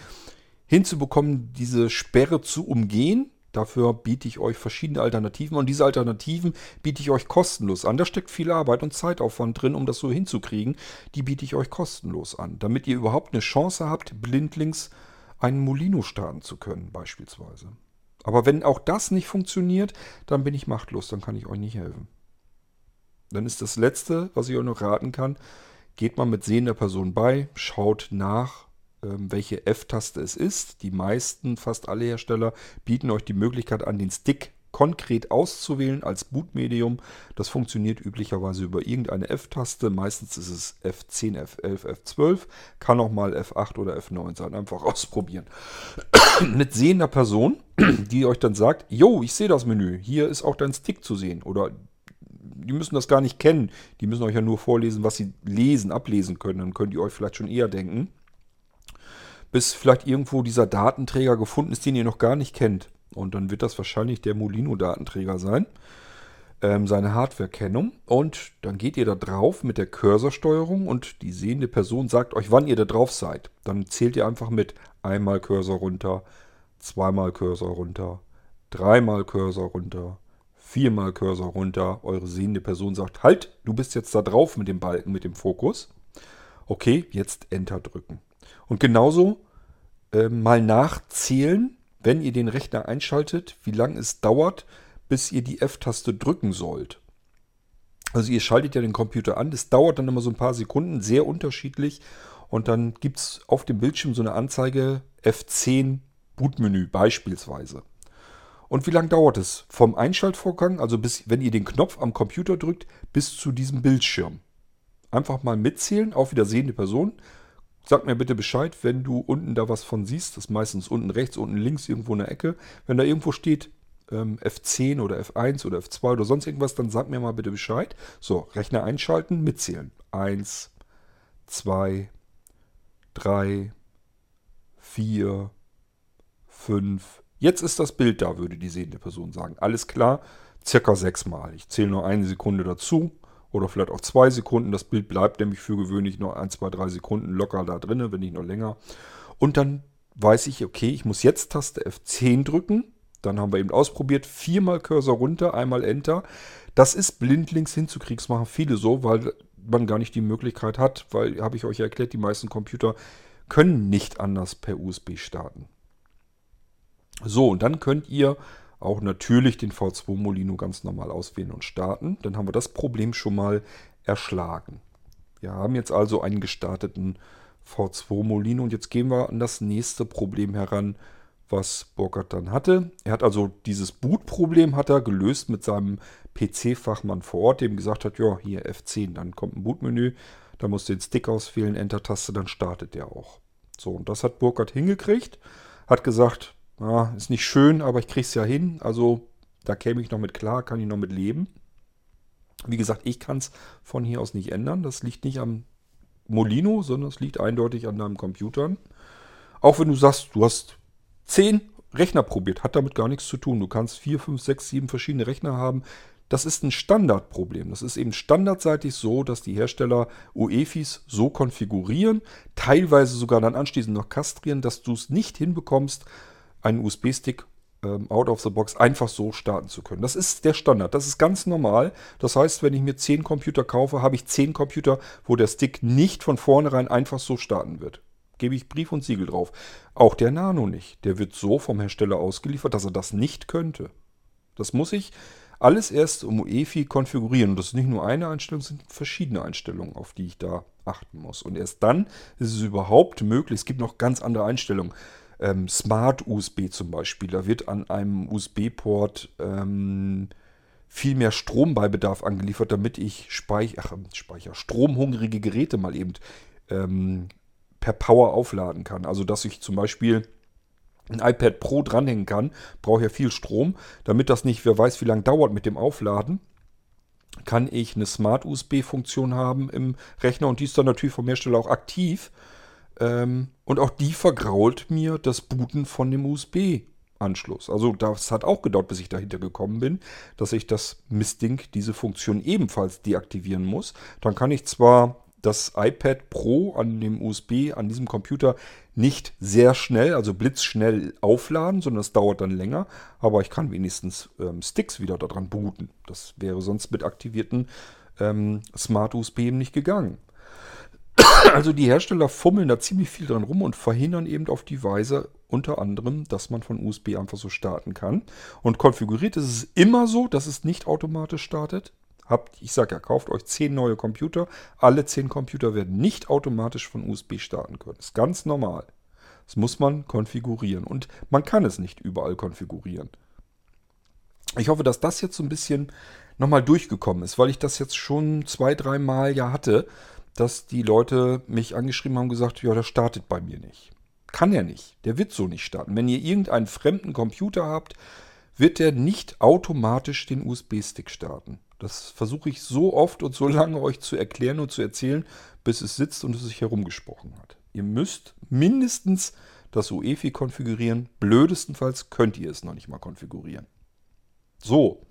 hinzubekommen, diese Sperre zu umgehen. Dafür biete ich euch verschiedene Alternativen und diese Alternativen biete ich euch kostenlos an. Da steckt viel Arbeit und Zeitaufwand drin, um das so hinzukriegen. Die biete ich euch kostenlos an, damit ihr überhaupt eine Chance habt, blindlings einen Molino starten zu können, beispielsweise. Aber wenn auch das nicht funktioniert, dann bin ich machtlos, dann kann ich euch nicht helfen. Dann ist das Letzte, was ich euch noch raten kann, geht mal mit sehender Person bei, schaut nach, ähm, welche F-Taste es ist. Die meisten, fast alle Hersteller bieten euch die Möglichkeit an, den Stick konkret auszuwählen als Bootmedium. Das funktioniert üblicherweise über irgendeine F-Taste. Meistens ist es F10, F11, F12. Kann auch mal F8 oder F9 sein. Einfach ausprobieren. Mit sehender Person, die euch dann sagt, Jo, ich sehe das Menü. Hier ist auch dein Stick zu sehen. Oder die müssen das gar nicht kennen. Die müssen euch ja nur vorlesen, was sie lesen, ablesen können. Dann könnt ihr euch vielleicht schon eher denken. Bis vielleicht irgendwo dieser Datenträger gefunden ist, den ihr noch gar nicht kennt. Und dann wird das wahrscheinlich der Molino-Datenträger sein. Ähm, seine Hardware-Kennung. Und dann geht ihr da drauf mit der Cursorsteuerung und die sehende Person sagt euch, wann ihr da drauf seid. Dann zählt ihr einfach mit einmal Cursor runter, zweimal Cursor runter, dreimal Cursor runter, viermal Cursor runter. Eure sehende Person sagt, halt, du bist jetzt da drauf mit dem Balken, mit dem Fokus. Okay, jetzt Enter drücken. Und genauso äh, mal nachzählen, wenn ihr den Rechner einschaltet, wie lange es dauert, bis ihr die F-Taste drücken sollt. Also ihr schaltet ja den Computer an, das dauert dann immer so ein paar Sekunden, sehr unterschiedlich. Und dann gibt es auf dem Bildschirm so eine Anzeige F10 Bootmenü beispielsweise. Und wie lange dauert es? Vom Einschaltvorgang, also bis, wenn ihr den Knopf am Computer drückt, bis zu diesem Bildschirm. Einfach mal mitzählen, auch wieder sehende Person. Sag mir bitte Bescheid, wenn du unten da was von siehst. Das ist meistens unten rechts, unten links, irgendwo in der Ecke. Wenn da irgendwo steht ähm, F10 oder F1 oder F2 oder sonst irgendwas, dann sag mir mal bitte Bescheid. So, Rechner einschalten, mitzählen. 1, 2, 3, 4, 5. Jetzt ist das Bild da, würde die sehende Person sagen. Alles klar, circa sechsmal. Ich zähle nur eine Sekunde dazu oder vielleicht auch zwei Sekunden. Das Bild bleibt nämlich für gewöhnlich noch ein, zwei, drei Sekunden locker da drin, wenn nicht noch länger. Und dann weiß ich, okay, ich muss jetzt Taste F10 drücken. Dann haben wir eben ausprobiert, viermal Cursor runter, einmal Enter. Das ist blindlings hinzukriegen, machen viele so, weil man gar nicht die Möglichkeit hat, weil, habe ich euch erklärt, die meisten Computer können nicht anders per USB starten. So, und dann könnt ihr auch natürlich den V2 Molino ganz normal auswählen und starten. Dann haben wir das Problem schon mal erschlagen. Wir haben jetzt also einen gestarteten V2 Molino und jetzt gehen wir an das nächste Problem heran, was Burkhardt dann hatte. Er hat also dieses Boot-Problem hat er gelöst mit seinem PC-Fachmann vor Ort, dem gesagt hat, ja, hier F10, dann kommt ein Bootmenü, da musst du den Stick auswählen, Enter-Taste, dann startet der auch. So, und das hat Burkhardt hingekriegt, hat gesagt, ja, ist nicht schön, aber ich kriege es ja hin. Also da käme ich noch mit klar, kann ich noch mit leben. Wie gesagt, ich kann es von hier aus nicht ändern. Das liegt nicht am Molino, sondern es liegt eindeutig an deinem Computern. Auch wenn du sagst, du hast zehn Rechner probiert, hat damit gar nichts zu tun. Du kannst vier, fünf, sechs, sieben verschiedene Rechner haben. Das ist ein Standardproblem. Das ist eben standardseitig so, dass die Hersteller UEFIs so konfigurieren, teilweise sogar dann anschließend noch kastrieren, dass du es nicht hinbekommst, einen USB-Stick ähm, out of the box einfach so starten zu können. Das ist der Standard. Das ist ganz normal. Das heißt, wenn ich mir 10 Computer kaufe, habe ich 10 Computer, wo der Stick nicht von vornherein einfach so starten wird. Gebe ich Brief und Siegel drauf. Auch der Nano nicht. Der wird so vom Hersteller ausgeliefert, dass er das nicht könnte. Das muss ich alles erst um UEFI konfigurieren. Und das ist nicht nur eine Einstellung, es sind verschiedene Einstellungen, auf die ich da achten muss. Und erst dann ist es überhaupt möglich. Es gibt noch ganz andere Einstellungen ähm, Smart USB zum Beispiel. Da wird an einem USB-Port ähm, viel mehr Strom bei Bedarf angeliefert, damit ich Speich ach, Speicher, stromhungrige Geräte mal eben ähm, per Power aufladen kann. Also dass ich zum Beispiel ein iPad Pro dranhängen kann, brauche ja viel Strom. Damit das nicht, wer weiß, wie lange dauert mit dem Aufladen, kann ich eine Smart USB-Funktion haben im Rechner und die ist dann natürlich vom Hersteller auch aktiv. Ähm, und auch die vergrault mir das Booten von dem USB-Anschluss. Also das hat auch gedauert, bis ich dahinter gekommen bin, dass ich das Mistding, diese Funktion ebenfalls deaktivieren muss. Dann kann ich zwar das iPad Pro an dem USB, an diesem Computer nicht sehr schnell, also blitzschnell aufladen, sondern es dauert dann länger. Aber ich kann wenigstens ähm, Sticks wieder daran booten. Das wäre sonst mit aktivierten ähm, Smart USB nicht gegangen. Also die Hersteller fummeln da ziemlich viel dran rum und verhindern eben auf die Weise unter anderem, dass man von USB einfach so starten kann. Und konfiguriert ist es immer so, dass es nicht automatisch startet. Habt, ich sage ja, kauft euch 10 neue Computer. Alle 10 Computer werden nicht automatisch von USB starten können. Das ist ganz normal. Das muss man konfigurieren. Und man kann es nicht überall konfigurieren. Ich hoffe, dass das jetzt so ein bisschen nochmal durchgekommen ist, weil ich das jetzt schon zwei, drei Mal ja hatte dass die Leute mich angeschrieben haben und gesagt, ja, das startet bei mir nicht. Kann er nicht. Der wird so nicht starten. Wenn ihr irgendeinen fremden Computer habt, wird der nicht automatisch den USB-Stick starten. Das versuche ich so oft und so lange euch zu erklären und zu erzählen, bis es sitzt und es sich herumgesprochen hat. Ihr müsst mindestens das UEFI konfigurieren. Blödestenfalls könnt ihr es noch nicht mal konfigurieren. So.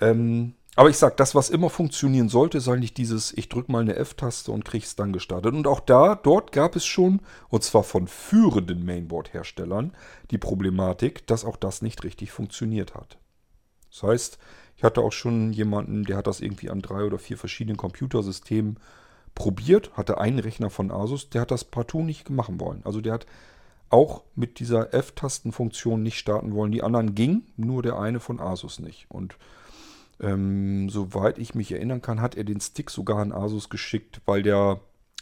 Ähm, Aber ich sage, das, was immer funktionieren sollte, ist eigentlich dieses, ich drücke mal eine F-Taste und kriege es dann gestartet. Und auch da, dort gab es schon, und zwar von führenden Mainboard-Herstellern, die Problematik, dass auch das nicht richtig funktioniert hat. Das heißt, ich hatte auch schon jemanden, der hat das irgendwie an drei oder vier verschiedenen Computersystemen probiert, hatte einen Rechner von Asus, der hat das partout nicht machen wollen. Also der hat auch mit dieser F-Tastenfunktion nicht starten wollen. Die anderen gingen, nur der eine von Asus nicht. Und ähm, soweit ich mich erinnern kann, hat er den Stick sogar an Asus geschickt, weil der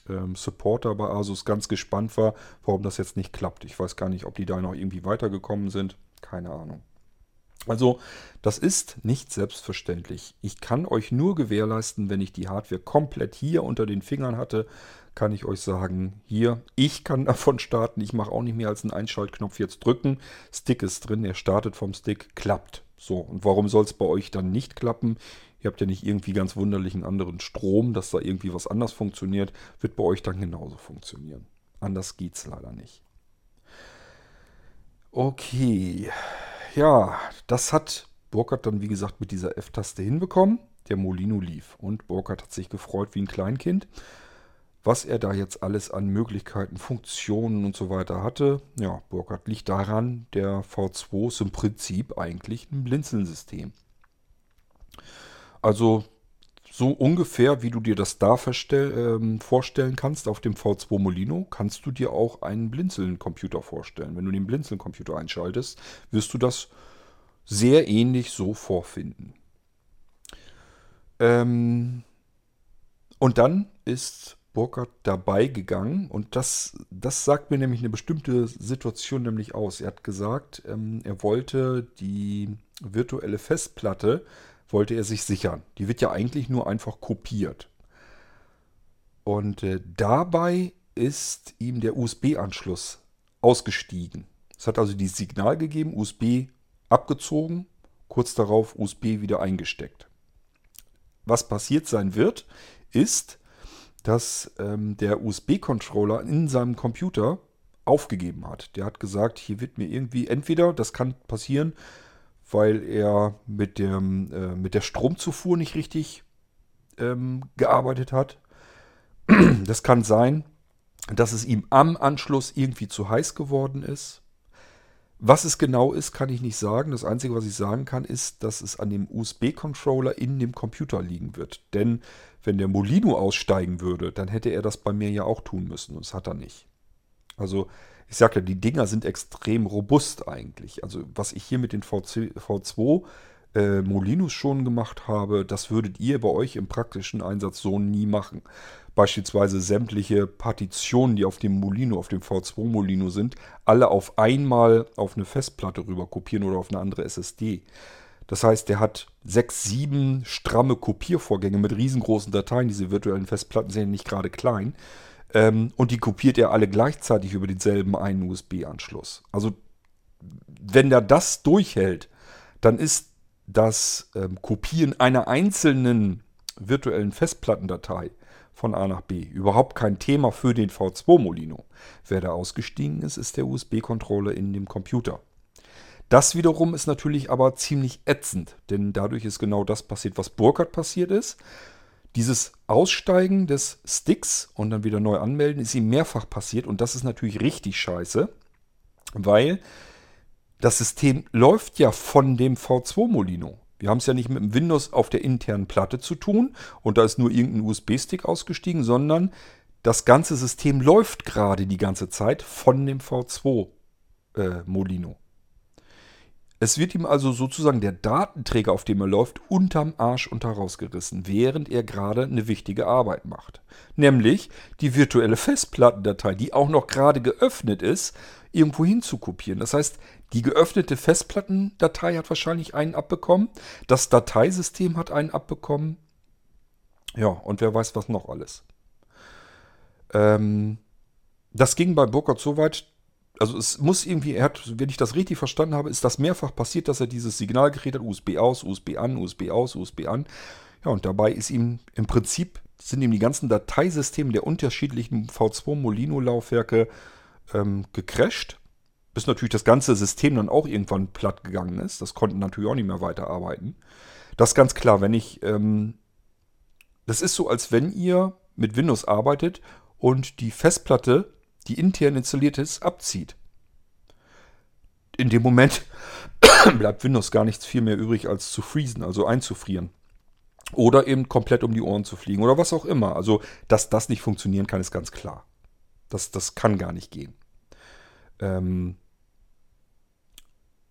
ähm, Supporter bei Asus ganz gespannt war, warum das jetzt nicht klappt. Ich weiß gar nicht, ob die da noch irgendwie weitergekommen sind. Keine Ahnung. Also, das ist nicht selbstverständlich. Ich kann euch nur gewährleisten, wenn ich die Hardware komplett hier unter den Fingern hatte, kann ich euch sagen, hier, ich kann davon starten. Ich mache auch nicht mehr als einen Einschaltknopf jetzt drücken. Stick ist drin, er startet vom Stick, klappt. So, und warum soll es bei euch dann nicht klappen? Ihr habt ja nicht irgendwie ganz wunderlichen anderen Strom, dass da irgendwie was anders funktioniert. Wird bei euch dann genauso funktionieren. Anders geht es leider nicht. Okay. Ja, das hat Burkhardt dann, wie gesagt, mit dieser F-Taste hinbekommen. Der Molino lief. Und Burkhardt hat sich gefreut wie ein Kleinkind was er da jetzt alles an Möglichkeiten, Funktionen und so weiter hatte. Ja, Burkhardt liegt daran, der V2 ist im Prinzip eigentlich ein Blinzeln-System. Also so ungefähr, wie du dir das da ähm, vorstellen kannst auf dem V2 Molino, kannst du dir auch einen Blinzeln-Computer vorstellen. Wenn du den Blinzeln-Computer einschaltest, wirst du das sehr ähnlich so vorfinden. Ähm und dann ist Burkhardt dabei gegangen und das, das sagt mir nämlich eine bestimmte Situation nämlich aus. Er hat gesagt, ähm, er wollte die virtuelle Festplatte, wollte er sich sichern. Die wird ja eigentlich nur einfach kopiert. Und äh, dabei ist ihm der USB-Anschluss ausgestiegen. Es hat also dieses Signal gegeben, USB abgezogen, kurz darauf USB wieder eingesteckt. Was passiert sein wird, ist, dass ähm, der USB-Controller in seinem Computer aufgegeben hat. Der hat gesagt, hier wird mir irgendwie entweder, das kann passieren, weil er mit, dem, äh, mit der Stromzufuhr nicht richtig ähm, gearbeitet hat. Das kann sein, dass es ihm am Anschluss irgendwie zu heiß geworden ist. Was es genau ist, kann ich nicht sagen. Das Einzige, was ich sagen kann, ist, dass es an dem USB-Controller in dem Computer liegen wird. Denn wenn der Molino aussteigen würde, dann hätte er das bei mir ja auch tun müssen. Und das hat er nicht. Also ich sage ja, die Dinger sind extrem robust eigentlich. Also was ich hier mit den VC, V2 äh, Molinos schon gemacht habe, das würdet ihr bei euch im praktischen Einsatz so nie machen beispielsweise sämtliche Partitionen, die auf dem Molino, auf dem V2 Molino sind, alle auf einmal auf eine Festplatte rüber kopieren oder auf eine andere SSD. Das heißt, der hat sechs, sieben stramme Kopiervorgänge mit riesengroßen Dateien. Diese virtuellen Festplatten sind ja nicht gerade klein. Ähm, und die kopiert er alle gleichzeitig über denselben einen USB-Anschluss. Also, wenn er das durchhält, dann ist das ähm, Kopieren einer einzelnen virtuellen Festplattendatei von A nach B. Überhaupt kein Thema für den V2 Molino. Wer da ausgestiegen ist, ist der USB-Controller in dem Computer. Das wiederum ist natürlich aber ziemlich ätzend, denn dadurch ist genau das passiert, was Burkhardt passiert ist. Dieses Aussteigen des Sticks und dann wieder neu anmelden ist ihm mehrfach passiert und das ist natürlich richtig scheiße, weil das System läuft ja von dem V2 Molino. Wir haben es ja nicht mit dem Windows auf der internen Platte zu tun und da ist nur irgendein USB-Stick ausgestiegen, sondern das ganze System läuft gerade die ganze Zeit von dem V2 äh, Molino. Es wird ihm also sozusagen der Datenträger, auf dem er läuft, unterm Arsch unter rausgerissen, während er gerade eine wichtige Arbeit macht. Nämlich die virtuelle Festplattendatei, die auch noch gerade geöffnet ist, irgendwo hin zu kopieren. Das heißt, die geöffnete Festplattendatei hat wahrscheinlich einen abbekommen. Das Dateisystem hat einen abbekommen. Ja, und wer weiß, was noch alles. Ähm, das ging bei Burkhardt so weit, also es muss irgendwie, er hat, wenn ich das richtig verstanden habe, ist das mehrfach passiert, dass er dieses Signalgerät hat, USB aus, USB an, USB aus, USB an. Ja, und dabei ist ihm im Prinzip, sind ihm die ganzen Dateisysteme der unterschiedlichen V2 Molino-Laufwerke ähm, gecrashed. Bis natürlich das ganze System dann auch irgendwann platt gegangen ist. Das konnten natürlich auch nicht mehr weiterarbeiten. Das ist ganz klar, wenn ich, ähm, das ist so, als wenn ihr mit Windows arbeitet und die Festplatte, die intern installiert ist, abzieht. In dem Moment bleibt Windows gar nichts viel mehr übrig, als zu freezen, also einzufrieren. Oder eben komplett um die Ohren zu fliegen oder was auch immer. Also, dass das nicht funktionieren kann, ist ganz klar. Das, das kann gar nicht gehen. Ähm,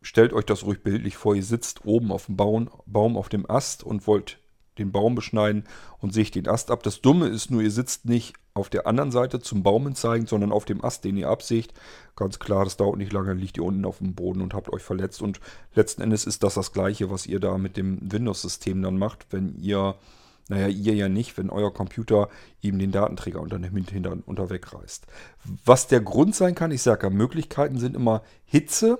stellt euch das ruhig bildlich vor, ihr sitzt oben auf dem Baum, Baum auf dem Ast und wollt den Baum beschneiden und sägt den Ast ab. Das Dumme ist nur, ihr sitzt nicht auf der anderen Seite zum Baum zeigen, sondern auf dem Ast, den ihr absägt. Ganz klar, das dauert nicht lange, dann liegt ihr unten auf dem Boden und habt euch verletzt. Und letzten Endes ist das das Gleiche, was ihr da mit dem Windows-System dann macht, wenn ihr, naja, ihr ja nicht, wenn euer Computer eben den Datenträger unter dem Hintern unterweg reißt. Was der Grund sein kann, ich sage ja, Möglichkeiten sind immer Hitze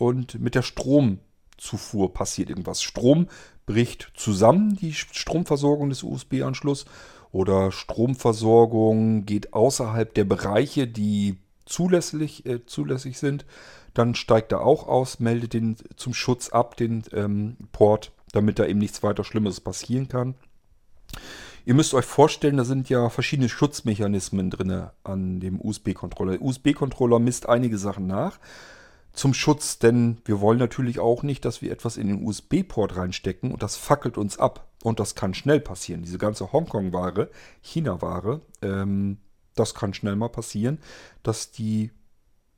und mit der Stromzufuhr passiert irgendwas. Strom bricht zusammen, die Stromversorgung des USB-Anschlusses oder Stromversorgung geht außerhalb der Bereiche, die zulässig, äh, zulässig sind. Dann steigt er auch aus, meldet den zum Schutz ab, den ähm, Port, damit da eben nichts weiter Schlimmes passieren kann. Ihr müsst euch vorstellen, da sind ja verschiedene Schutzmechanismen drin an dem USB-Controller. Der USB-Controller misst einige Sachen nach zum Schutz, denn wir wollen natürlich auch nicht, dass wir etwas in den USB-Port reinstecken und das fackelt uns ab. Und das kann schnell passieren. Diese ganze Hongkong-Ware, China-Ware, ähm, das kann schnell mal passieren, dass die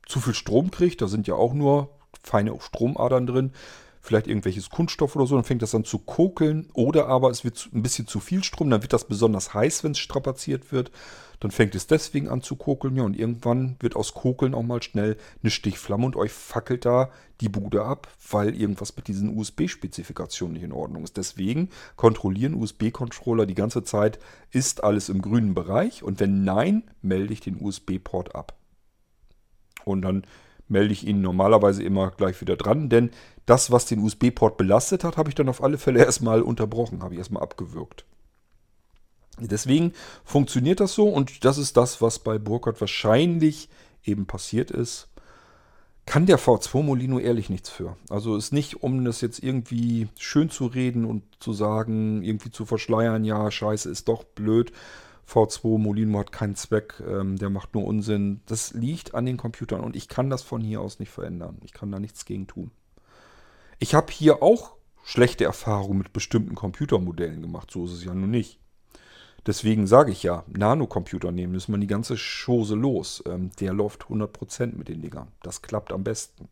zu viel Strom kriegt. Da sind ja auch nur feine Stromadern drin vielleicht irgendwelches Kunststoff oder so, dann fängt das an zu kokeln. Oder aber es wird ein bisschen zu viel Strom, dann wird das besonders heiß, wenn es strapaziert wird. Dann fängt es deswegen an zu kokeln. Ja, und irgendwann wird aus Kokeln auch mal schnell eine Stichflamme und euch fackelt da die Bude ab, weil irgendwas mit diesen USB-Spezifikationen nicht in Ordnung ist. Deswegen kontrollieren USB-Controller die ganze Zeit, ist alles im grünen Bereich und wenn nein, melde ich den USB-Port ab. Und dann melde ich ihn normalerweise immer gleich wieder dran, denn das, was den USB-Port belastet hat, habe ich dann auf alle Fälle erstmal unterbrochen, habe ich erstmal abgewürgt. Deswegen funktioniert das so und das ist das, was bei Burkhardt wahrscheinlich eben passiert ist. Kann der V2 Molino ehrlich nichts für. Also ist nicht, um das jetzt irgendwie schön zu reden und zu sagen, irgendwie zu verschleiern, ja, scheiße, ist doch blöd. V2 Molino hat keinen Zweck, ähm, der macht nur Unsinn. Das liegt an den Computern und ich kann das von hier aus nicht verändern. Ich kann da nichts gegen tun. Ich habe hier auch schlechte Erfahrungen mit bestimmten Computermodellen gemacht, so ist es ja nun nicht. Deswegen sage ich ja, Nanocomputer nehmen, ist man die ganze Chose los. Ähm, der läuft 100% mit den Dingern. Das klappt am besten.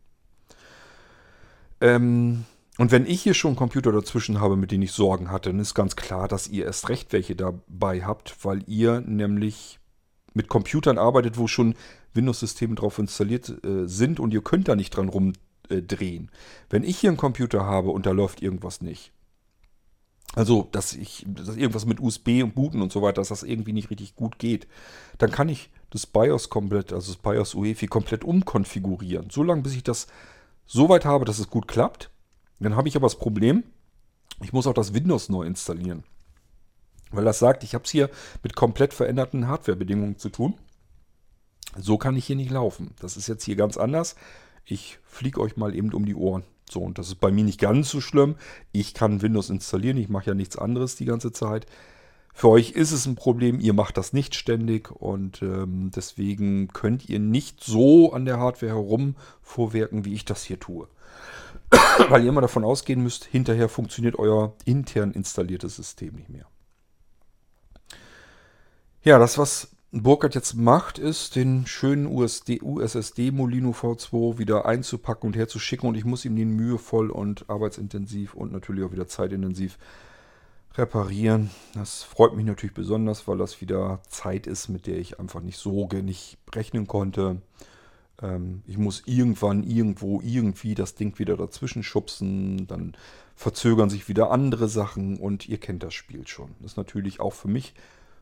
Ähm, und wenn ich hier schon Computer dazwischen habe, mit denen ich Sorgen hatte, dann ist ganz klar, dass ihr erst recht welche dabei habt, weil ihr nämlich mit Computern arbeitet, wo schon Windows-Systeme drauf installiert äh, sind und ihr könnt da nicht dran rumdrehen. Wenn ich hier einen Computer habe und da läuft irgendwas nicht, also, dass ich, dass irgendwas mit USB und Booten und so weiter, dass das irgendwie nicht richtig gut geht. Dann kann ich das BIOS komplett, also das BIOS UEFI komplett umkonfigurieren. So lange, bis ich das so weit habe, dass es gut klappt. Dann habe ich aber das Problem, ich muss auch das Windows neu installieren. Weil das sagt, ich habe es hier mit komplett veränderten Hardwarebedingungen zu tun. So kann ich hier nicht laufen. Das ist jetzt hier ganz anders. Ich fliege euch mal eben um die Ohren. So, und das ist bei mir nicht ganz so schlimm. Ich kann Windows installieren, ich mache ja nichts anderes die ganze Zeit. Für euch ist es ein Problem, ihr macht das nicht ständig und ähm, deswegen könnt ihr nicht so an der Hardware herumvorwerken, wie ich das hier tue. Weil ihr immer davon ausgehen müsst, hinterher funktioniert euer intern installiertes System nicht mehr. Ja, das, was Burkhardt jetzt macht, ist, den schönen USD, USSD Molino V2 wieder einzupacken und herzuschicken. Und ich muss ihm den mühevoll und arbeitsintensiv und natürlich auch wieder zeitintensiv reparieren. Das freut mich natürlich besonders, weil das wieder Zeit ist, mit der ich einfach nicht so nicht rechnen konnte. Ähm, ich muss irgendwann, irgendwo, irgendwie das Ding wieder dazwischen schubsen. Dann verzögern sich wieder andere Sachen und ihr kennt das Spiel schon. Das ist natürlich auch für mich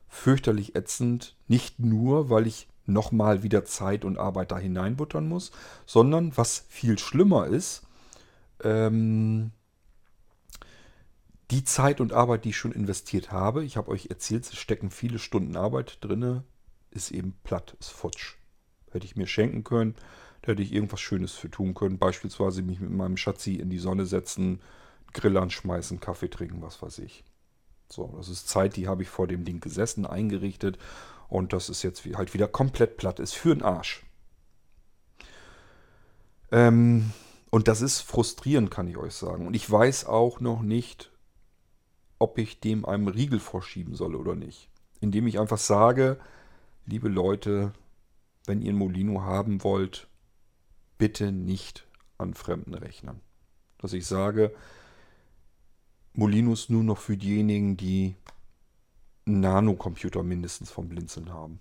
fürchterlich ätzend. Nicht nur, weil ich nochmal wieder Zeit und Arbeit da hineinbuttern muss, sondern was viel schlimmer ist, ähm, die Zeit und Arbeit, die ich schon investiert habe, ich habe euch erzählt, es stecken viele Stunden Arbeit drin, ist eben platt, ist futsch. Hätte ich mir schenken können, da hätte ich irgendwas Schönes für tun können. Beispielsweise mich mit meinem Schatzi in die Sonne setzen, Grill anschmeißen, Kaffee trinken, was weiß ich. So, das ist Zeit, die habe ich vor dem Ding gesessen, eingerichtet und das ist jetzt halt wieder komplett platt. Ist für den Arsch. Ähm, und das ist frustrierend, kann ich euch sagen. Und ich weiß auch noch nicht, ob ich dem einem Riegel vorschieben soll oder nicht. Indem ich einfach sage, liebe Leute, wenn ihr ein Molino haben wollt, bitte nicht an fremden Rechnern. Dass ich sage, Molinos nur noch für diejenigen, die einen Nanocomputer mindestens vom Blinzeln haben.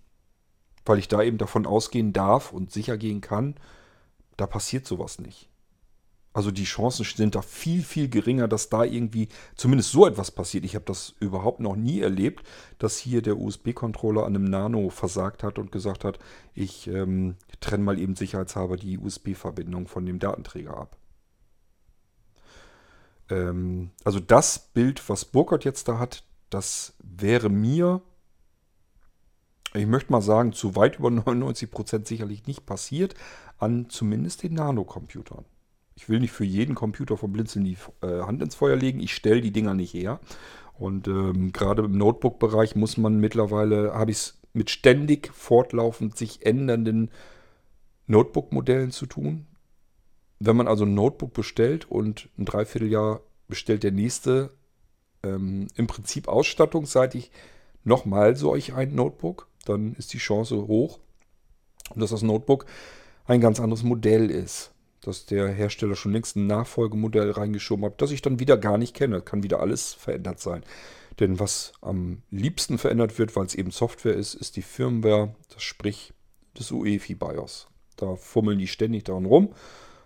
Weil ich da eben davon ausgehen darf und sicher gehen kann, da passiert sowas nicht. Also die Chancen sind da viel, viel geringer, dass da irgendwie zumindest so etwas passiert. Ich habe das überhaupt noch nie erlebt, dass hier der USB-Controller an einem Nano versagt hat und gesagt hat, ich ähm, trenne mal eben sicherheitshalber die USB-Verbindung von dem Datenträger ab. Ähm, also das Bild, was Burkhardt jetzt da hat, das wäre mir, ich möchte mal sagen, zu weit über 99% sicherlich nicht passiert, an zumindest den Nanocomputern. Ich will nicht für jeden Computer vom Blinzeln die äh, Hand ins Feuer legen. Ich stelle die Dinger nicht her. Und ähm, gerade im Notebook-Bereich muss man mittlerweile, habe ich es mit ständig fortlaufend sich ändernden Notebook-Modellen zu tun. Wenn man also ein Notebook bestellt und ein Dreivierteljahr bestellt der nächste ähm, im Prinzip ausstattungsseitig nochmal solch ein Notebook, dann ist die Chance hoch, dass das Notebook ein ganz anderes Modell ist. Dass der Hersteller schon längst ein Nachfolgemodell reingeschoben hat, das ich dann wieder gar nicht kenne. Kann wieder alles verändert sein. Denn was am liebsten verändert wird, weil es eben Software ist, ist die Firmware, das sprich des UEFI BIOS. Da fummeln die ständig daran rum.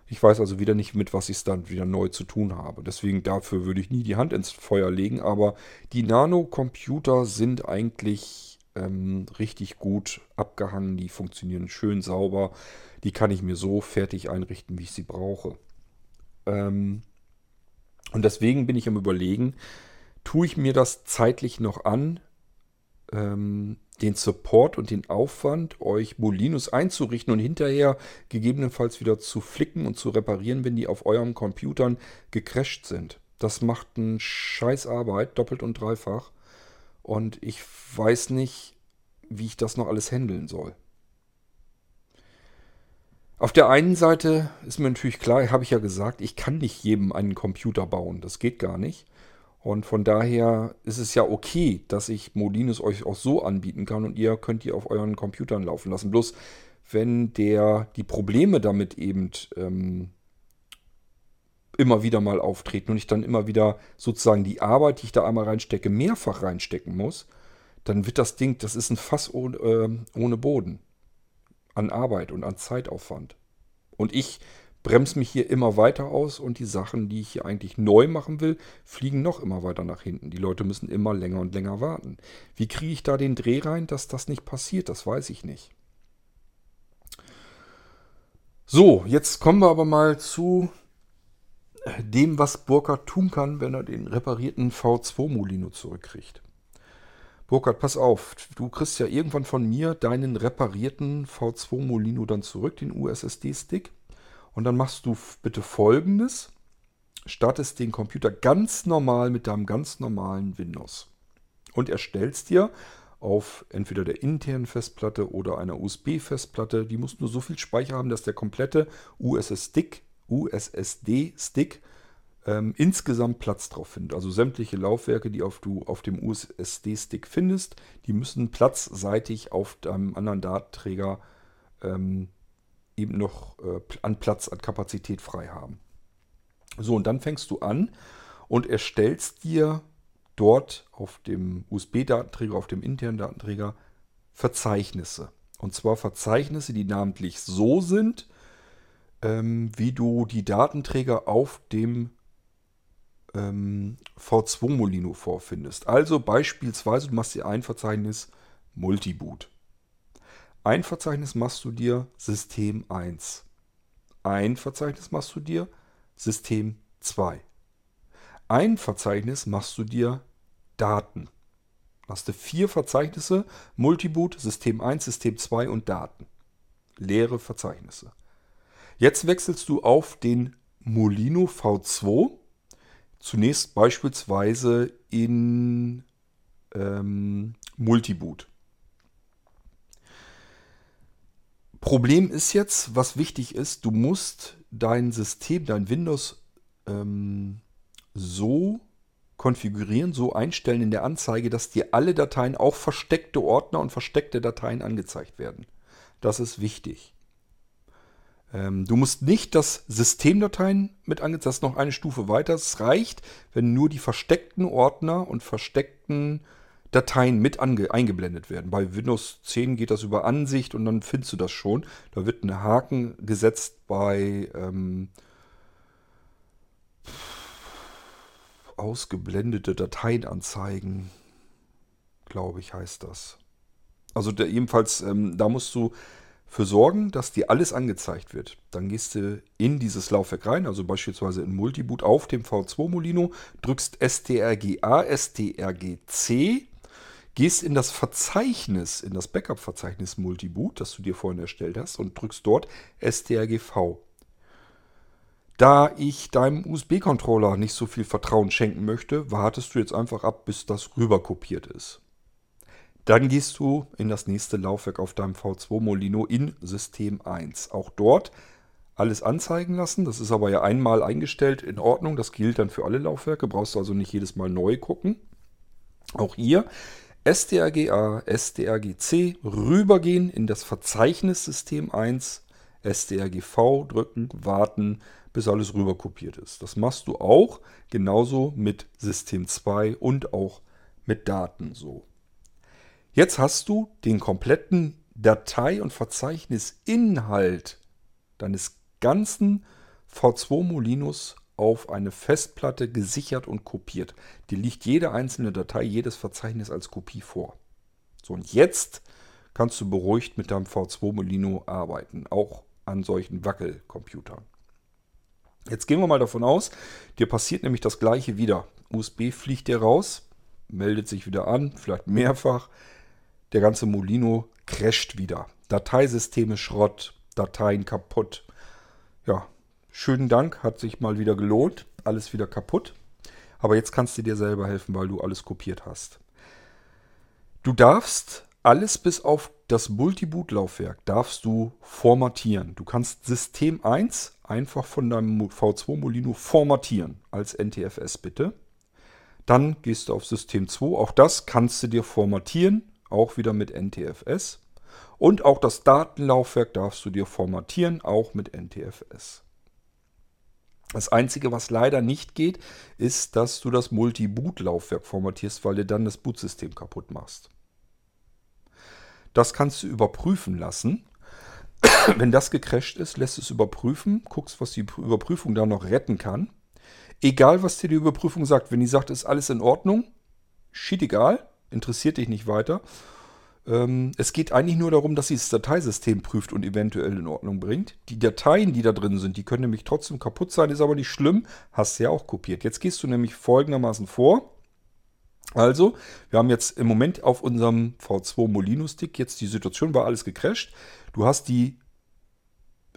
Ich weiß also wieder nicht, mit was ich es dann wieder neu zu tun habe. Deswegen dafür würde ich nie die Hand ins Feuer legen. Aber die Nano-Computer sind eigentlich ähm, richtig gut abgehangen. Die funktionieren schön sauber. Die kann ich mir so fertig einrichten, wie ich sie brauche. Ähm, und deswegen bin ich am Überlegen, tue ich mir das zeitlich noch an, ähm, den Support und den Aufwand, euch Molinos einzurichten und hinterher gegebenenfalls wieder zu flicken und zu reparieren, wenn die auf euren Computern gecrashed sind. Das macht einen Scheiß Arbeit, doppelt und dreifach. Und ich weiß nicht, wie ich das noch alles handeln soll. Auf der einen Seite ist mir natürlich klar, habe ich ja gesagt, ich kann nicht jedem einen Computer bauen. Das geht gar nicht. Und von daher ist es ja okay, dass ich Molinos euch auch so anbieten kann und ihr könnt die auf euren Computern laufen lassen. Bloß wenn der die Probleme damit eben ähm, immer wieder mal auftreten und ich dann immer wieder sozusagen die Arbeit, die ich da einmal reinstecke, mehrfach reinstecken muss, dann wird das Ding, das ist ein Fass ohne, äh, ohne Boden an Arbeit und an Zeitaufwand. Und ich bremse mich hier immer weiter aus und die Sachen, die ich hier eigentlich neu machen will, fliegen noch immer weiter nach hinten. Die Leute müssen immer länger und länger warten. Wie kriege ich da den Dreh rein, dass das nicht passiert? Das weiß ich nicht. So, jetzt kommen wir aber mal zu dem, was Burkhardt tun kann, wenn er den reparierten V2 Molino zurückkriegt. Burkhard, pass auf, du kriegst ja irgendwann von mir deinen reparierten V2 Molino dann zurück, den USSD-Stick. Und dann machst du bitte folgendes. Startest den Computer ganz normal mit deinem ganz normalen Windows. Und erstellst dir auf entweder der internen Festplatte oder einer USB-Festplatte, die muss nur so viel Speicher haben, dass der komplette USS-Stick, USSD-Stick ähm, insgesamt Platz drauf findet. Also sämtliche Laufwerke, die auf du auf dem USD-Stick findest, die müssen platzseitig auf deinem anderen Datenträger ähm, eben noch äh, an Platz, an Kapazität frei haben. So, und dann fängst du an und erstellst dir dort auf dem USB-Datenträger, auf dem internen Datenträger Verzeichnisse. Und zwar Verzeichnisse, die namentlich so sind, ähm, wie du die Datenträger auf dem ähm, V2 Molino vorfindest. Also beispielsweise, du machst dir ein Verzeichnis Multiboot. Ein Verzeichnis machst du dir System 1. Ein Verzeichnis machst du dir System 2. Ein Verzeichnis machst du dir Daten. Hast du vier Verzeichnisse, Multiboot, System 1, System 2 und Daten. Leere Verzeichnisse. Jetzt wechselst du auf den Molino V2 Zunächst beispielsweise in ähm, Multiboot. Problem ist jetzt, was wichtig ist, du musst dein System, dein Windows ähm, so konfigurieren, so einstellen in der Anzeige, dass dir alle Dateien, auch versteckte Ordner und versteckte Dateien angezeigt werden. Das ist wichtig. Ähm, du musst nicht das Systemdateien mit angezeigt, das ist noch eine Stufe weiter. Es reicht, wenn nur die versteckten Ordner und versteckten Dateien mit eingeblendet werden. Bei Windows 10 geht das über Ansicht und dann findest du das schon. Da wird ein Haken gesetzt bei ähm, ausgeblendete Dateien anzeigen, glaube ich, heißt das. Also der, jedenfalls, ähm, da musst du für sorgen, dass dir alles angezeigt wird. Dann gehst du in dieses Laufwerk rein, also beispielsweise in Multiboot auf dem V2 Molino, drückst strga, strgc, gehst in das Verzeichnis, in das Backup-Verzeichnis Multiboot, das du dir vorhin erstellt hast, und drückst dort strgv. Da ich deinem USB-Controller nicht so viel Vertrauen schenken möchte, wartest du jetzt einfach ab, bis das rüber kopiert ist. Dann gehst du in das nächste Laufwerk auf deinem V2 Molino in System 1. Auch dort alles anzeigen lassen. Das ist aber ja einmal eingestellt in Ordnung. Das gilt dann für alle Laufwerke. Brauchst du also nicht jedes Mal neu gucken. Auch hier strga, strgc rübergehen in das Verzeichnis System 1, strgv drücken, warten, bis alles rüber kopiert ist. Das machst du auch genauso mit System 2 und auch mit Daten so. Jetzt hast du den kompletten Datei- und Verzeichnisinhalt deines ganzen V2 Molinos auf eine Festplatte gesichert und kopiert. Dir liegt jede einzelne Datei, jedes Verzeichnis als Kopie vor. So, und jetzt kannst du beruhigt mit deinem V2 Molino arbeiten, auch an solchen Wackelcomputern. Jetzt gehen wir mal davon aus, dir passiert nämlich das gleiche wieder. USB fliegt dir raus, meldet sich wieder an, vielleicht mehrfach, der ganze Molino crasht wieder. Dateisysteme Schrott, Dateien kaputt. Ja, schönen Dank, hat sich mal wieder gelohnt. Alles wieder kaputt. Aber jetzt kannst du dir selber helfen, weil du alles kopiert hast. Du darfst alles bis auf das Multiboot-Laufwerk darfst du formatieren. Du kannst System 1 einfach von deinem V2 Molino formatieren als NTFS bitte. Dann gehst du auf System 2. Auch das kannst du dir formatieren auch wieder mit NTFS. Und auch das Datenlaufwerk darfst du dir formatieren, auch mit NTFS. Das Einzige, was leider nicht geht, ist, dass du das Multi-Boot-Laufwerk formatierst, weil du dann das Bootsystem kaputt machst. Das kannst du überprüfen lassen. Wenn das gecrasht ist, lässt es überprüfen, guckst, was die Überprüfung da noch retten kann. Egal, was dir die Überprüfung sagt. Wenn die sagt, ist alles in Ordnung, shit egal, interessiert dich nicht weiter. Ähm, es geht eigentlich nur darum, dass sie das Dateisystem prüft und eventuell in Ordnung bringt. Die Dateien, die da drin sind, die können nämlich trotzdem kaputt sein, ist aber nicht schlimm, hast ja auch kopiert. Jetzt gehst du nämlich folgendermaßen vor. Also, wir haben jetzt im Moment auf unserem V2 Molino Stick jetzt die Situation, war alles gecrashed. Du hast die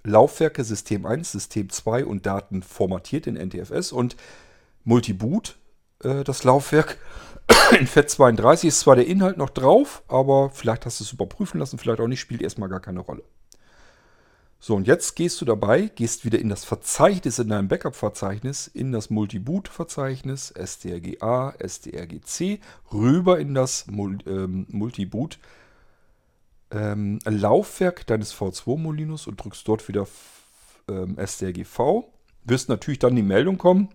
Laufwerke System 1, System 2 und Daten formatiert in NTFS und Multiboot, äh, das Laufwerk, in FAT32 ist zwar der Inhalt noch drauf, aber vielleicht hast du es überprüfen lassen, vielleicht auch nicht, spielt erstmal gar keine Rolle. So, und jetzt gehst du dabei, gehst wieder in das Verzeichnis, in deinem Backup-Verzeichnis, in das Multiboot-Verzeichnis, strga, strgc, rüber in das ähm, Multiboot ähm, Laufwerk deines V2 Molinos und drückst dort wieder ähm, strgv. Wirst natürlich dann die Meldung kommen,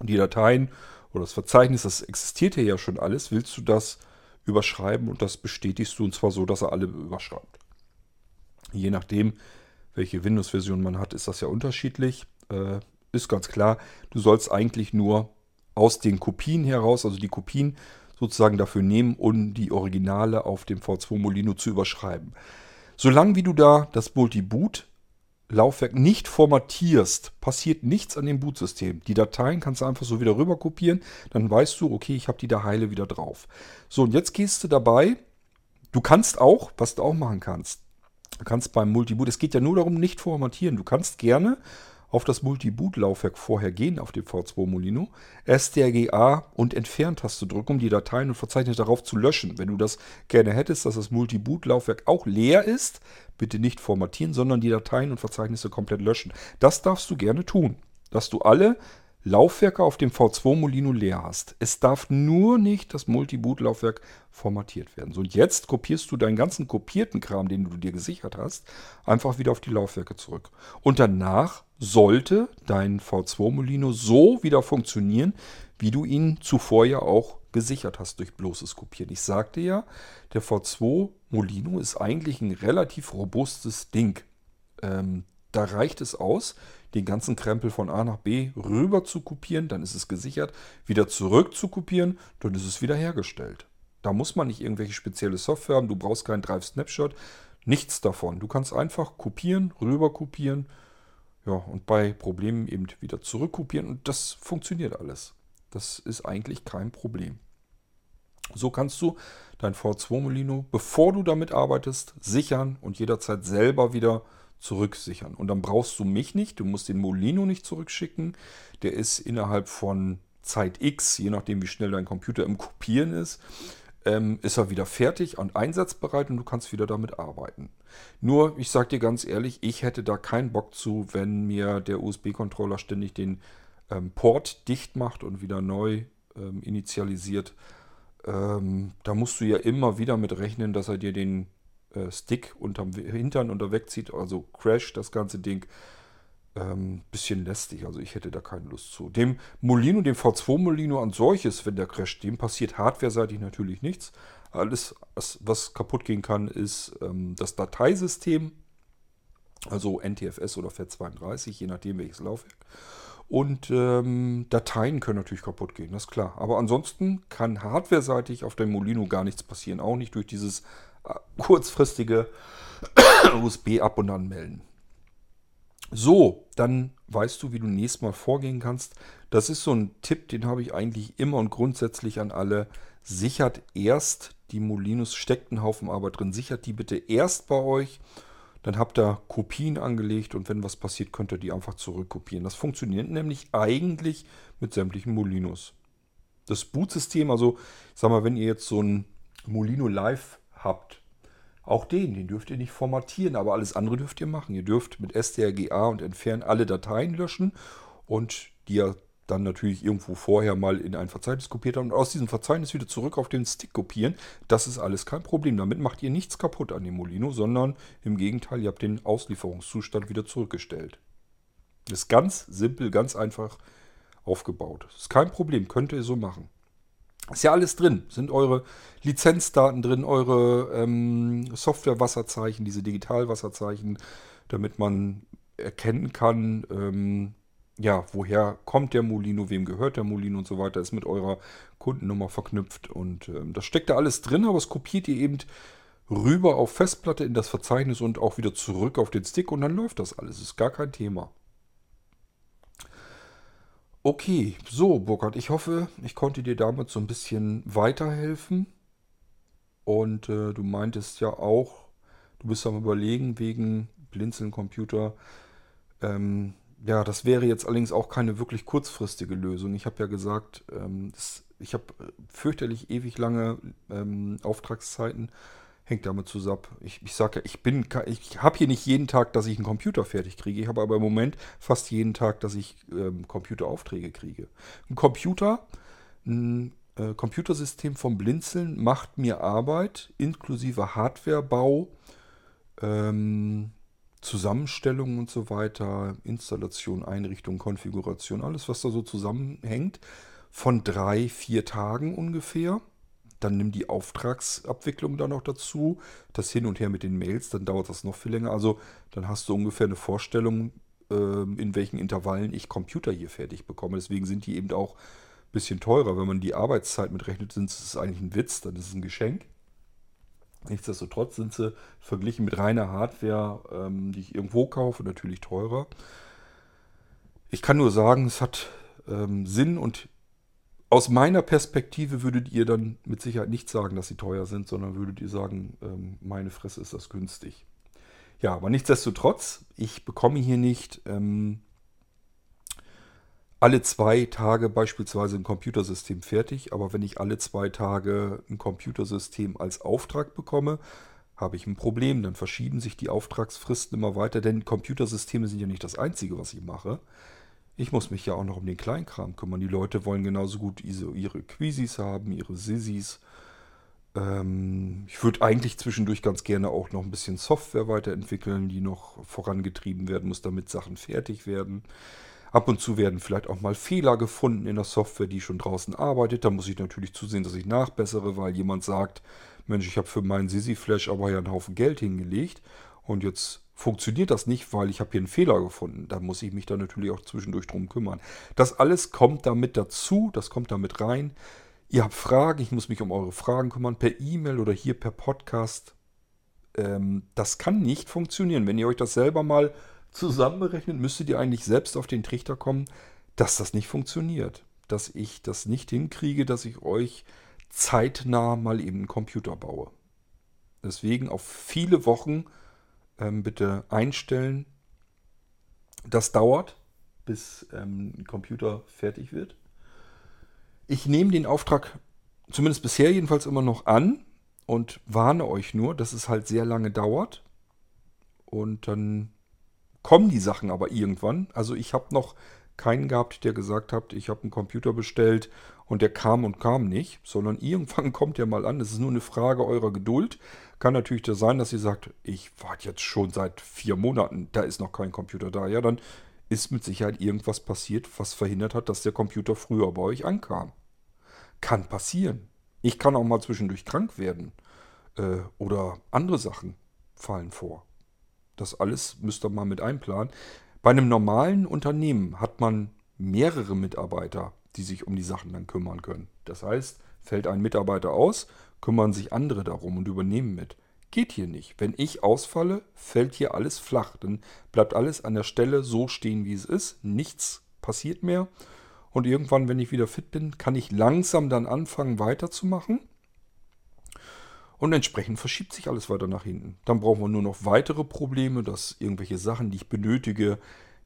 die Dateien oder das Verzeichnis, das existiert hier ja schon alles, willst du das überschreiben und das bestätigst du und zwar so, dass er alle überschreibt. Je nachdem, welche Windows-Version man hat, ist das ja unterschiedlich. Äh, ist ganz klar, du sollst eigentlich nur aus den Kopien heraus, also die Kopien sozusagen dafür nehmen, um die Originale auf dem V2 Molino zu überschreiben. Solange wie du da das Multi-Boot Laufwerk nicht formatierst, passiert nichts an dem Bootsystem. Die Dateien kannst du einfach so wieder rüber kopieren. Dann weißt du, okay, ich habe die da heile wieder drauf. So, und jetzt gehst du dabei. Du kannst auch, was du auch machen kannst, du kannst beim Multiboot, es geht ja nur darum, nicht formatieren. Du kannst gerne auf das Multi-Boot-Laufwerk vorher gehen auf dem V2 Molino, STRGA und Entfernt-Taste drücken, um die Dateien und Verzeichnisse darauf zu löschen. Wenn du das gerne hättest, dass das Multi-Boot-Laufwerk auch leer ist, bitte nicht formatieren, sondern die Dateien und Verzeichnisse komplett löschen. Das darfst du gerne tun, dass du alle Laufwerke auf dem V2 Molino leer hast. Es darf nur nicht das Multi-Boot-Laufwerk formatiert werden. So, und jetzt kopierst du deinen ganzen kopierten Kram, den du dir gesichert hast, einfach wieder auf die Laufwerke zurück. Und danach sollte dein V2 Molino so wieder funktionieren, wie du ihn zuvor ja auch gesichert hast durch bloßes Kopieren. Ich sagte ja, der V2 Molino ist eigentlich ein relativ robustes Ding. Ähm, da reicht es aus, den ganzen Krempel von A nach B rüber zu kopieren, dann ist es gesichert, wieder zurück zu kopieren, dann ist es wieder hergestellt. Da muss man nicht irgendwelche spezielle Software haben, du brauchst keinen Drive Snapshot, nichts davon. Du kannst einfach kopieren, rüber kopieren, ja, und bei Problemen eben wieder zurückkopieren und das funktioniert alles. Das ist eigentlich kein Problem. So kannst du dein V2 Molino, bevor du damit arbeitest, sichern und jederzeit selber wieder zurücksichern. Und dann brauchst du mich nicht, du musst den Molino nicht zurückschicken. Der ist innerhalb von Zeit X, je nachdem wie schnell dein Computer im Kopieren ist, ähm, ist er wieder fertig und einsatzbereit und du kannst wieder damit arbeiten. Nur, ich sage dir ganz ehrlich, ich hätte da keinen Bock zu, wenn mir der USB-Controller ständig den ähm, Port dicht macht und wieder neu ähm, initialisiert. Ähm, da musst du ja immer wieder mit rechnen, dass er dir den äh, Stick unterm Hintern und da wegzieht, also Crash das ganze Ding. Ähm, bisschen lästig, also ich hätte da keine Lust zu. Dem Molino, dem V2 Molino an solches, wenn der crasht, dem passiert hardware-seitig natürlich nichts. Alles, was kaputt gehen kann, ist ähm, das Dateisystem, also NTFS oder FAT32, je nachdem welches Laufwerk. Und ähm, Dateien können natürlich kaputt gehen, das ist klar. Aber ansonsten kann hardware-seitig auf dem Molino gar nichts passieren, auch nicht durch dieses kurzfristige USB ab und anmelden. So, dann weißt du, wie du nächstes Mal vorgehen kannst. Das ist so ein Tipp, den habe ich eigentlich immer und grundsätzlich an alle. Sichert erst die Molinos, steckt einen Haufen Arbeit drin, sichert die bitte erst bei euch. Dann habt ihr Kopien angelegt und wenn was passiert, könnt ihr die einfach zurückkopieren. Das funktioniert nämlich eigentlich mit sämtlichen Molinos. Das Bootsystem, also ich sag mal, wenn ihr jetzt so ein Molino Live habt, auch den, den dürft ihr nicht formatieren, aber alles andere dürft ihr machen. Ihr dürft mit strga und entfernen alle Dateien löschen und die ihr dann natürlich irgendwo vorher mal in ein Verzeichnis kopiert habt und aus diesem Verzeichnis wieder zurück auf den Stick kopieren. Das ist alles kein Problem. Damit macht ihr nichts kaputt an dem Molino, sondern im Gegenteil, ihr habt den Auslieferungszustand wieder zurückgestellt. Ist ganz simpel, ganz einfach aufgebaut. Ist kein Problem, könnt ihr so machen. Ist ja alles drin. Sind eure Lizenzdaten drin, eure ähm, Software-Wasserzeichen, diese Digital-Wasserzeichen, damit man erkennen kann, ähm, ja, woher kommt der Molino, wem gehört der Molino und so weiter, ist mit eurer Kundennummer verknüpft. Und ähm, das steckt da alles drin, aber es kopiert ihr eben rüber auf Festplatte in das Verzeichnis und auch wieder zurück auf den Stick und dann läuft das alles. Ist gar kein Thema. Okay, so Burkhard, ich hoffe, ich konnte dir damit so ein bisschen weiterhelfen. Und äh, du meintest ja auch, du bist am Überlegen wegen Blinzeln-Computer. Ähm, ja, das wäre jetzt allerdings auch keine wirklich kurzfristige Lösung. Ich habe ja gesagt, ähm, das, ich habe fürchterlich ewig lange ähm, Auftragszeiten hängt damit zusammen. Ich, ich sage ich bin, ich habe hier nicht jeden Tag, dass ich einen Computer fertig kriege. Ich habe aber im Moment fast jeden Tag, dass ich ähm, Computeraufträge kriege. Ein Computer, ein äh, Computersystem vom Blinzeln macht mir Arbeit, inklusive Hardwarebau, ähm, Zusammenstellung und so weiter, Installation, Einrichtung, Konfiguration, alles, was da so zusammenhängt, von drei, vier Tagen ungefähr. Dann nimm die Auftragsabwicklung da noch dazu, das Hin und Her mit den Mails, dann dauert das noch viel länger. Also dann hast du ungefähr eine Vorstellung, ähm, in welchen Intervallen ich Computer hier fertig bekomme. Deswegen sind die eben auch ein bisschen teurer. Wenn man die Arbeitszeit mitrechnet, sind es eigentlich ein Witz, dann ist es ein Geschenk. Nichtsdestotrotz sind sie verglichen mit reiner Hardware, ähm, die ich irgendwo kaufe, natürlich teurer. Ich kann nur sagen, es hat ähm, Sinn und aus meiner Perspektive würdet ihr dann mit Sicherheit nicht sagen, dass sie teuer sind, sondern würdet ihr sagen, ähm, meine Fresse ist das günstig. Ja, aber nichtsdestotrotz, ich bekomme hier nicht ähm, alle zwei Tage beispielsweise ein Computersystem fertig, aber wenn ich alle zwei Tage ein Computersystem als Auftrag bekomme, habe ich ein Problem. Dann verschieben sich die Auftragsfristen immer weiter, denn Computersysteme sind ja nicht das Einzige, was ich mache. Ich muss mich ja auch noch um den Kleinkram kümmern. Die Leute wollen genauso gut ihre Quizzis haben, ihre Sissis. Ähm, ich würde eigentlich zwischendurch ganz gerne auch noch ein bisschen Software weiterentwickeln, die noch vorangetrieben werden muss, damit Sachen fertig werden. Ab und zu werden vielleicht auch mal Fehler gefunden in der Software, die schon draußen arbeitet. Da muss ich natürlich zusehen, dass ich nachbessere, weil jemand sagt, Mensch, ich habe für meinen Sisi Flash aber ja einen Haufen Geld hingelegt und jetzt funktioniert das nicht, weil ich habe hier einen Fehler gefunden. Da muss ich mich dann natürlich auch zwischendurch drum kümmern. Das alles kommt damit dazu, das kommt damit rein. Ihr habt Fragen, ich muss mich um eure Fragen kümmern, per E-Mail oder hier per Podcast. Ähm, das kann nicht funktionieren. Wenn ihr euch das selber mal zusammenberechnet, müsstet ihr eigentlich selbst auf den Trichter kommen, dass das nicht funktioniert. Dass ich das nicht hinkriege, dass ich euch zeitnah mal eben einen Computer baue. Deswegen auf viele Wochen ähm, bitte einstellen. Das dauert, bis ähm, ein Computer fertig wird. Ich nehme den Auftrag zumindest bisher jedenfalls immer noch an und warne euch nur, dass es halt sehr lange dauert. Und dann kommen die Sachen aber irgendwann. Also ich habe noch keinen gehabt, der gesagt hat, ich habe einen Computer bestellt und der kam und kam nicht, sondern irgendwann kommt der mal an. Es ist nur eine Frage eurer Geduld. Kann natürlich da sein, dass ihr sagt, ich warte jetzt schon seit vier Monaten, da ist noch kein Computer da. Ja, dann ist mit Sicherheit irgendwas passiert, was verhindert hat, dass der Computer früher bei euch ankam. Kann passieren. Ich kann auch mal zwischendurch krank werden. Äh, oder andere Sachen fallen vor. Das alles müsst ihr mal mit einplanen. Bei einem normalen Unternehmen hat man mehrere Mitarbeiter, die sich um die Sachen dann kümmern können. Das heißt, fällt ein Mitarbeiter aus, kümmern sich andere darum und übernehmen mit. Geht hier nicht. Wenn ich ausfalle, fällt hier alles flach. Dann bleibt alles an der Stelle so stehen, wie es ist. Nichts passiert mehr. Und irgendwann, wenn ich wieder fit bin, kann ich langsam dann anfangen weiterzumachen. Und entsprechend verschiebt sich alles weiter nach hinten. Dann brauchen wir nur noch weitere Probleme, dass irgendwelche Sachen, die ich benötige,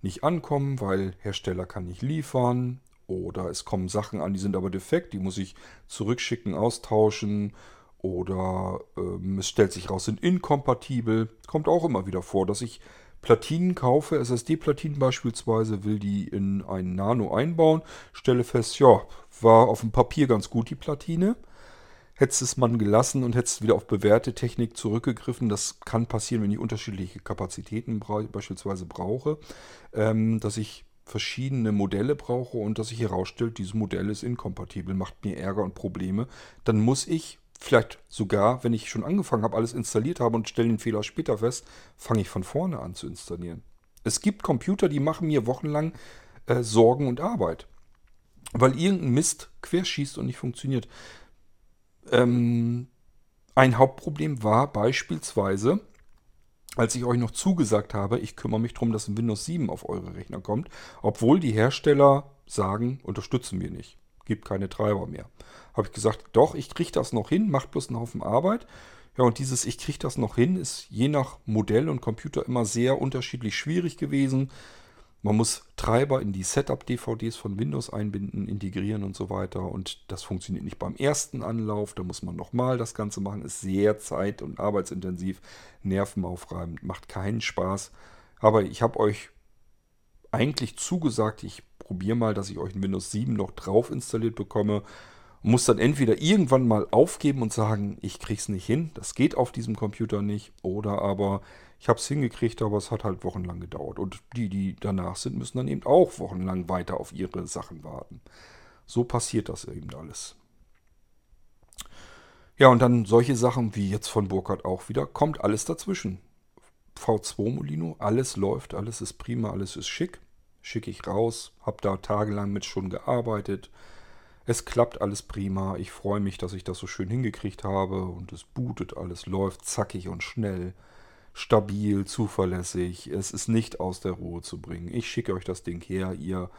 nicht ankommen, weil Hersteller kann nicht liefern. Oder es kommen Sachen an, die sind aber defekt, die muss ich zurückschicken, austauschen. Oder ähm, es stellt sich raus, sind inkompatibel. Kommt auch immer wieder vor, dass ich Platinen kaufe, SSD-Platinen beispielsweise, will die in ein Nano einbauen, stelle fest, ja, war auf dem Papier ganz gut die Platine hättest es man gelassen und hättest wieder auf bewährte Technik zurückgegriffen. Das kann passieren, wenn ich unterschiedliche Kapazitäten beispielsweise brauche, ähm, dass ich verschiedene Modelle brauche und dass sich herausstellt, dieses Modell ist inkompatibel, macht mir Ärger und Probleme. Dann muss ich vielleicht sogar, wenn ich schon angefangen habe, alles installiert habe und stelle den Fehler später fest, fange ich von vorne an zu installieren. Es gibt Computer, die machen mir wochenlang äh, Sorgen und Arbeit, weil irgendein Mist querschießt und nicht funktioniert. Ähm, ein Hauptproblem war beispielsweise, als ich euch noch zugesagt habe, ich kümmere mich darum, dass ein Windows 7 auf eure Rechner kommt, obwohl die Hersteller sagen, unterstützen wir nicht, gibt keine Treiber mehr. Habe ich gesagt, doch, ich kriege das noch hin, macht bloß einen Haufen Arbeit. Ja, und dieses Ich kriege das noch hin ist je nach Modell und Computer immer sehr unterschiedlich schwierig gewesen. Man muss Treiber in die Setup-DVDs von Windows einbinden, integrieren und so weiter. Und das funktioniert nicht beim ersten Anlauf. Da muss man nochmal das Ganze machen. Ist sehr zeit- und arbeitsintensiv, nervenaufreibend, macht keinen Spaß. Aber ich habe euch eigentlich zugesagt, ich probiere mal, dass ich euch ein Windows 7 noch drauf installiert bekomme. Muss dann entweder irgendwann mal aufgeben und sagen, ich kriege es nicht hin, das geht auf diesem Computer nicht. Oder aber ich habe es hingekriegt, aber es hat halt wochenlang gedauert. Und die, die danach sind, müssen dann eben auch wochenlang weiter auf ihre Sachen warten. So passiert das eben alles. Ja, und dann solche Sachen wie jetzt von Burkhardt auch wieder, kommt alles dazwischen. V2 Molino, alles läuft, alles ist prima, alles ist schick. Schicke ich raus, habe da tagelang mit schon gearbeitet. Es klappt alles prima. Ich freue mich, dass ich das so schön hingekriegt habe und es bootet, alles läuft zackig und schnell stabil, zuverlässig. Es ist nicht aus der Ruhe zu bringen. Ich schicke euch das Ding her. Ihr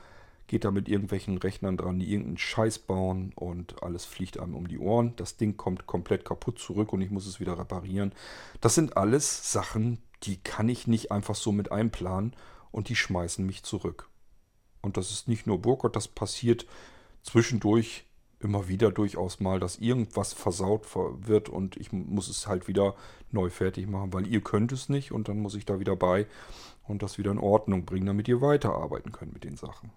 geht da mit irgendwelchen Rechnern dran, die irgendeinen Scheiß bauen und alles fliegt einem um die Ohren. Das Ding kommt komplett kaputt zurück und ich muss es wieder reparieren. Das sind alles Sachen, die kann ich nicht einfach so mit einplanen und die schmeißen mich zurück. Und das ist nicht nur Burkhardt, das passiert zwischendurch immer wieder durchaus mal, dass irgendwas versaut wird und ich muss es halt wieder neu fertig machen, weil ihr könnt es nicht und dann muss ich da wieder bei und das wieder in Ordnung bringen, damit ihr weiterarbeiten könnt mit den Sachen.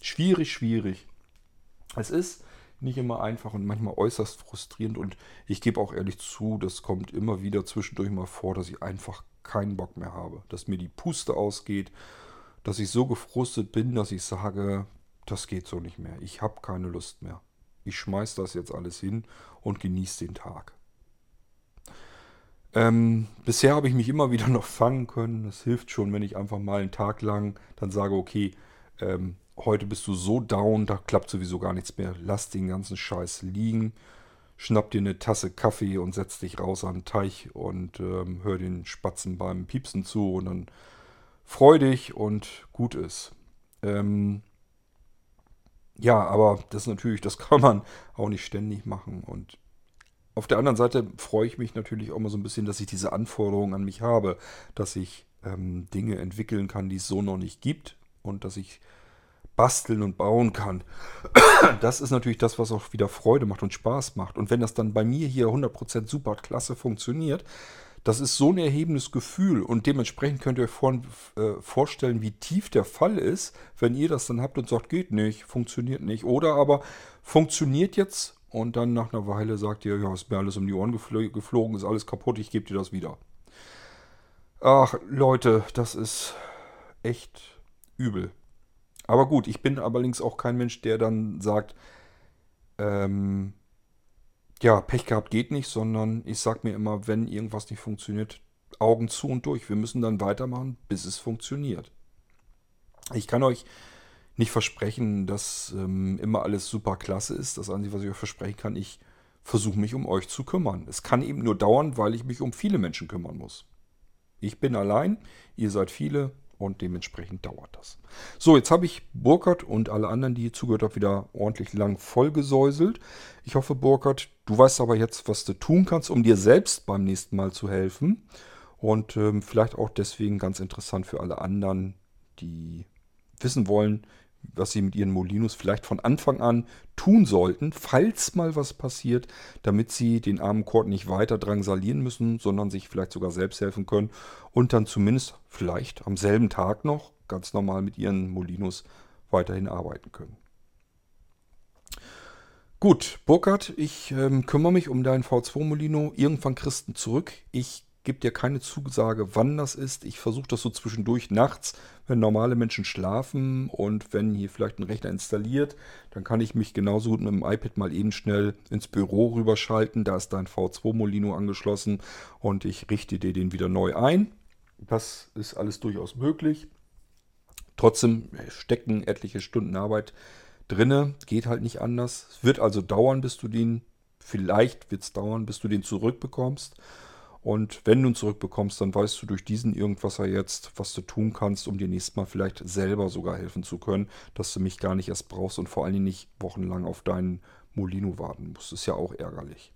Schwierig, schwierig. Es ist nicht immer einfach und manchmal äußerst frustrierend und ich gebe auch ehrlich zu, das kommt immer wieder zwischendurch mal vor, dass ich einfach keinen Bock mehr habe, dass mir die Puste ausgeht, dass ich so gefrustet bin, dass ich sage, das geht so nicht mehr. Ich habe keine Lust mehr. Ich schmeiß das jetzt alles hin und genieße den Tag. Ähm, bisher habe ich mich immer wieder noch fangen können. Es hilft schon, wenn ich einfach mal einen Tag lang dann sage, okay, ähm, heute bist du so down, da klappt sowieso gar nichts mehr. Lass den ganzen Scheiß liegen. Schnapp dir eine Tasse Kaffee und setz dich raus an den Teich und ähm, hör den Spatzen beim Piepsen zu und dann freu dich und gut ist. Ähm, ja, aber das natürlich, das kann man auch nicht ständig machen. Und auf der anderen Seite freue ich mich natürlich auch mal so ein bisschen, dass ich diese Anforderungen an mich habe, dass ich ähm, Dinge entwickeln kann, die es so noch nicht gibt und dass ich basteln und bauen kann. Das ist natürlich das, was auch wieder Freude macht und Spaß macht. Und wenn das dann bei mir hier 100% super klasse funktioniert, das ist so ein erhebendes Gefühl und dementsprechend könnt ihr euch vor, äh, vorstellen, wie tief der Fall ist, wenn ihr das dann habt und sagt, geht nicht, funktioniert nicht. Oder aber funktioniert jetzt und dann nach einer Weile sagt ihr, ja, ist mir alles um die Ohren geflogen, ist alles kaputt, ich gebe dir das wieder. Ach, Leute, das ist echt übel. Aber gut, ich bin allerdings auch kein Mensch, der dann sagt, ähm, ja, Pech gehabt geht nicht, sondern ich sage mir immer, wenn irgendwas nicht funktioniert, Augen zu und durch. Wir müssen dann weitermachen, bis es funktioniert. Ich kann euch nicht versprechen, dass ähm, immer alles super klasse ist. Das Einzige, was ich euch versprechen kann, ich versuche mich um euch zu kümmern. Es kann eben nur dauern, weil ich mich um viele Menschen kümmern muss. Ich bin allein, ihr seid viele, und dementsprechend dauert das. So, jetzt habe ich Burkhardt und alle anderen, die hier zugehört haben, wieder ordentlich lang vollgesäuselt. Ich hoffe, Burkhardt, du weißt aber jetzt, was du tun kannst, um dir selbst beim nächsten Mal zu helfen. Und ähm, vielleicht auch deswegen ganz interessant für alle anderen, die wissen wollen, was sie mit ihren Molinos vielleicht von Anfang an tun sollten, falls mal was passiert, damit sie den armen Kord nicht weiter drangsalieren müssen, sondern sich vielleicht sogar selbst helfen können und dann zumindest vielleicht am selben Tag noch ganz normal mit ihren Molinos weiterhin arbeiten können. Gut, Burkhard, ich ähm, kümmere mich um deinen V2 Molino. Irgendwann Christen zurück. Ich gebe dir keine Zusage, wann das ist. Ich versuche das so zwischendurch nachts, wenn normale Menschen schlafen und wenn hier vielleicht ein Rechner installiert, dann kann ich mich genauso gut mit dem iPad mal eben schnell ins Büro rüberschalten. Da ist dein V2 Molino angeschlossen und ich richte dir den wieder neu ein. Das ist alles durchaus möglich. Trotzdem stecken etliche Stunden Arbeit drinne, geht halt nicht anders. Es wird also dauern, bis du den, vielleicht wird es dauern, bis du den zurückbekommst. Und wenn du ihn zurückbekommst, dann weißt du durch diesen Irgendwasser jetzt, was du tun kannst, um dir nächstes Mal vielleicht selber sogar helfen zu können, dass du mich gar nicht erst brauchst und vor allen Dingen nicht wochenlang auf deinen Molino warten musst. Ist ja auch ärgerlich.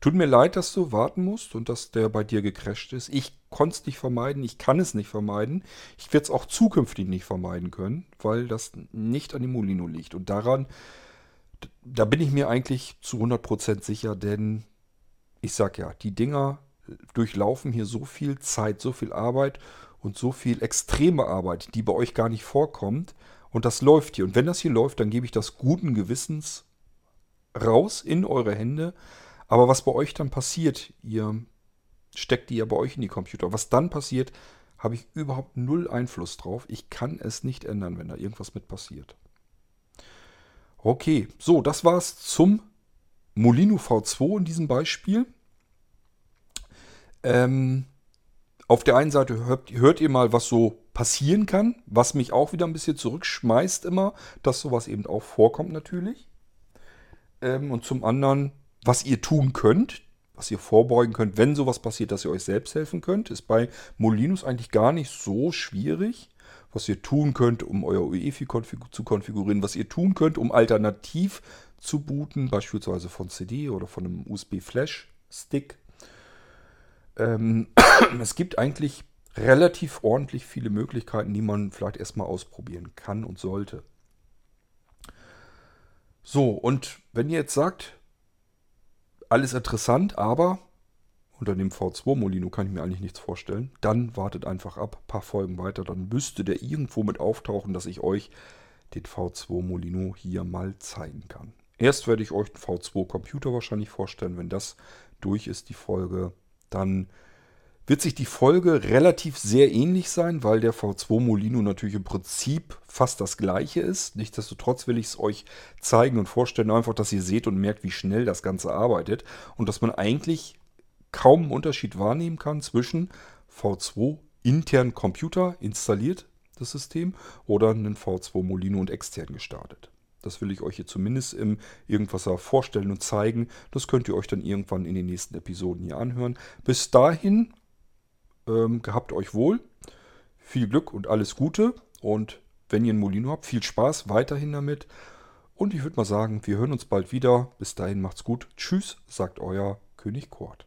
Tut mir leid, dass du warten musst und dass der bei dir gecrasht ist. Ich konnte es nicht vermeiden, ich kann es nicht vermeiden. Ich werde es auch zukünftig nicht vermeiden können, weil das nicht an dem Molino liegt. Und daran, da bin ich mir eigentlich zu 100% sicher, denn ich sag ja, die Dinger durchlaufen hier so viel Zeit, so viel Arbeit und so viel extreme Arbeit, die bei euch gar nicht vorkommt. Und das läuft hier. Und wenn das hier läuft, dann gebe ich das guten Gewissens raus in eure Hände. Aber was bei euch dann passiert, ihr steckt die ja bei euch in die Computer. Was dann passiert, habe ich überhaupt null Einfluss drauf. Ich kann es nicht ändern, wenn da irgendwas mit passiert. Okay, so, das war's zum Molino V2 in diesem Beispiel. Ähm, auf der einen Seite hört, hört, ihr mal, was so passieren kann, was mich auch wieder ein bisschen zurückschmeißt immer, dass sowas eben auch vorkommt natürlich. Ähm, und zum anderen, was ihr tun könnt, was ihr vorbeugen könnt, wenn sowas passiert, dass ihr euch selbst helfen könnt, ist bei Molinos eigentlich gar nicht so schwierig. Was ihr tun könnt, um euer UEFI zu konfigurieren, was ihr tun könnt, um alternativ zu booten, beispielsweise von CD oder von einem USB-Flash-Stick. Ähm, es gibt eigentlich relativ ordentlich viele Möglichkeiten, die man vielleicht erstmal ausprobieren kann und sollte. So, und wenn ihr jetzt sagt, alles interessant, aber unter dem V2 Molino kann ich mir eigentlich nichts vorstellen, dann wartet einfach ab, ein paar Folgen weiter, dann müsste der irgendwo mit auftauchen, dass ich euch den V2 Molino hier mal zeigen kann. Erst werde ich euch einen V2 Computer wahrscheinlich vorstellen, wenn das durch ist, die Folge, dann wird sich die Folge relativ sehr ähnlich sein, weil der V2 Molino natürlich im Prinzip fast das gleiche ist. Nichtsdestotrotz will ich es euch zeigen und vorstellen, einfach, dass ihr seht und merkt, wie schnell das Ganze arbeitet und dass man eigentlich kaum einen Unterschied wahrnehmen kann zwischen V2 internen Computer installiert, das System, oder einen V2 Molino und extern gestartet. Das will ich euch hier zumindest im Irgendwasser vorstellen und zeigen. Das könnt ihr euch dann irgendwann in den nächsten Episoden hier anhören. Bis dahin ähm, gehabt euch wohl. Viel Glück und alles Gute. Und wenn ihr ein Molino habt, viel Spaß weiterhin damit. Und ich würde mal sagen, wir hören uns bald wieder. Bis dahin macht's gut. Tschüss, sagt euer König Kort.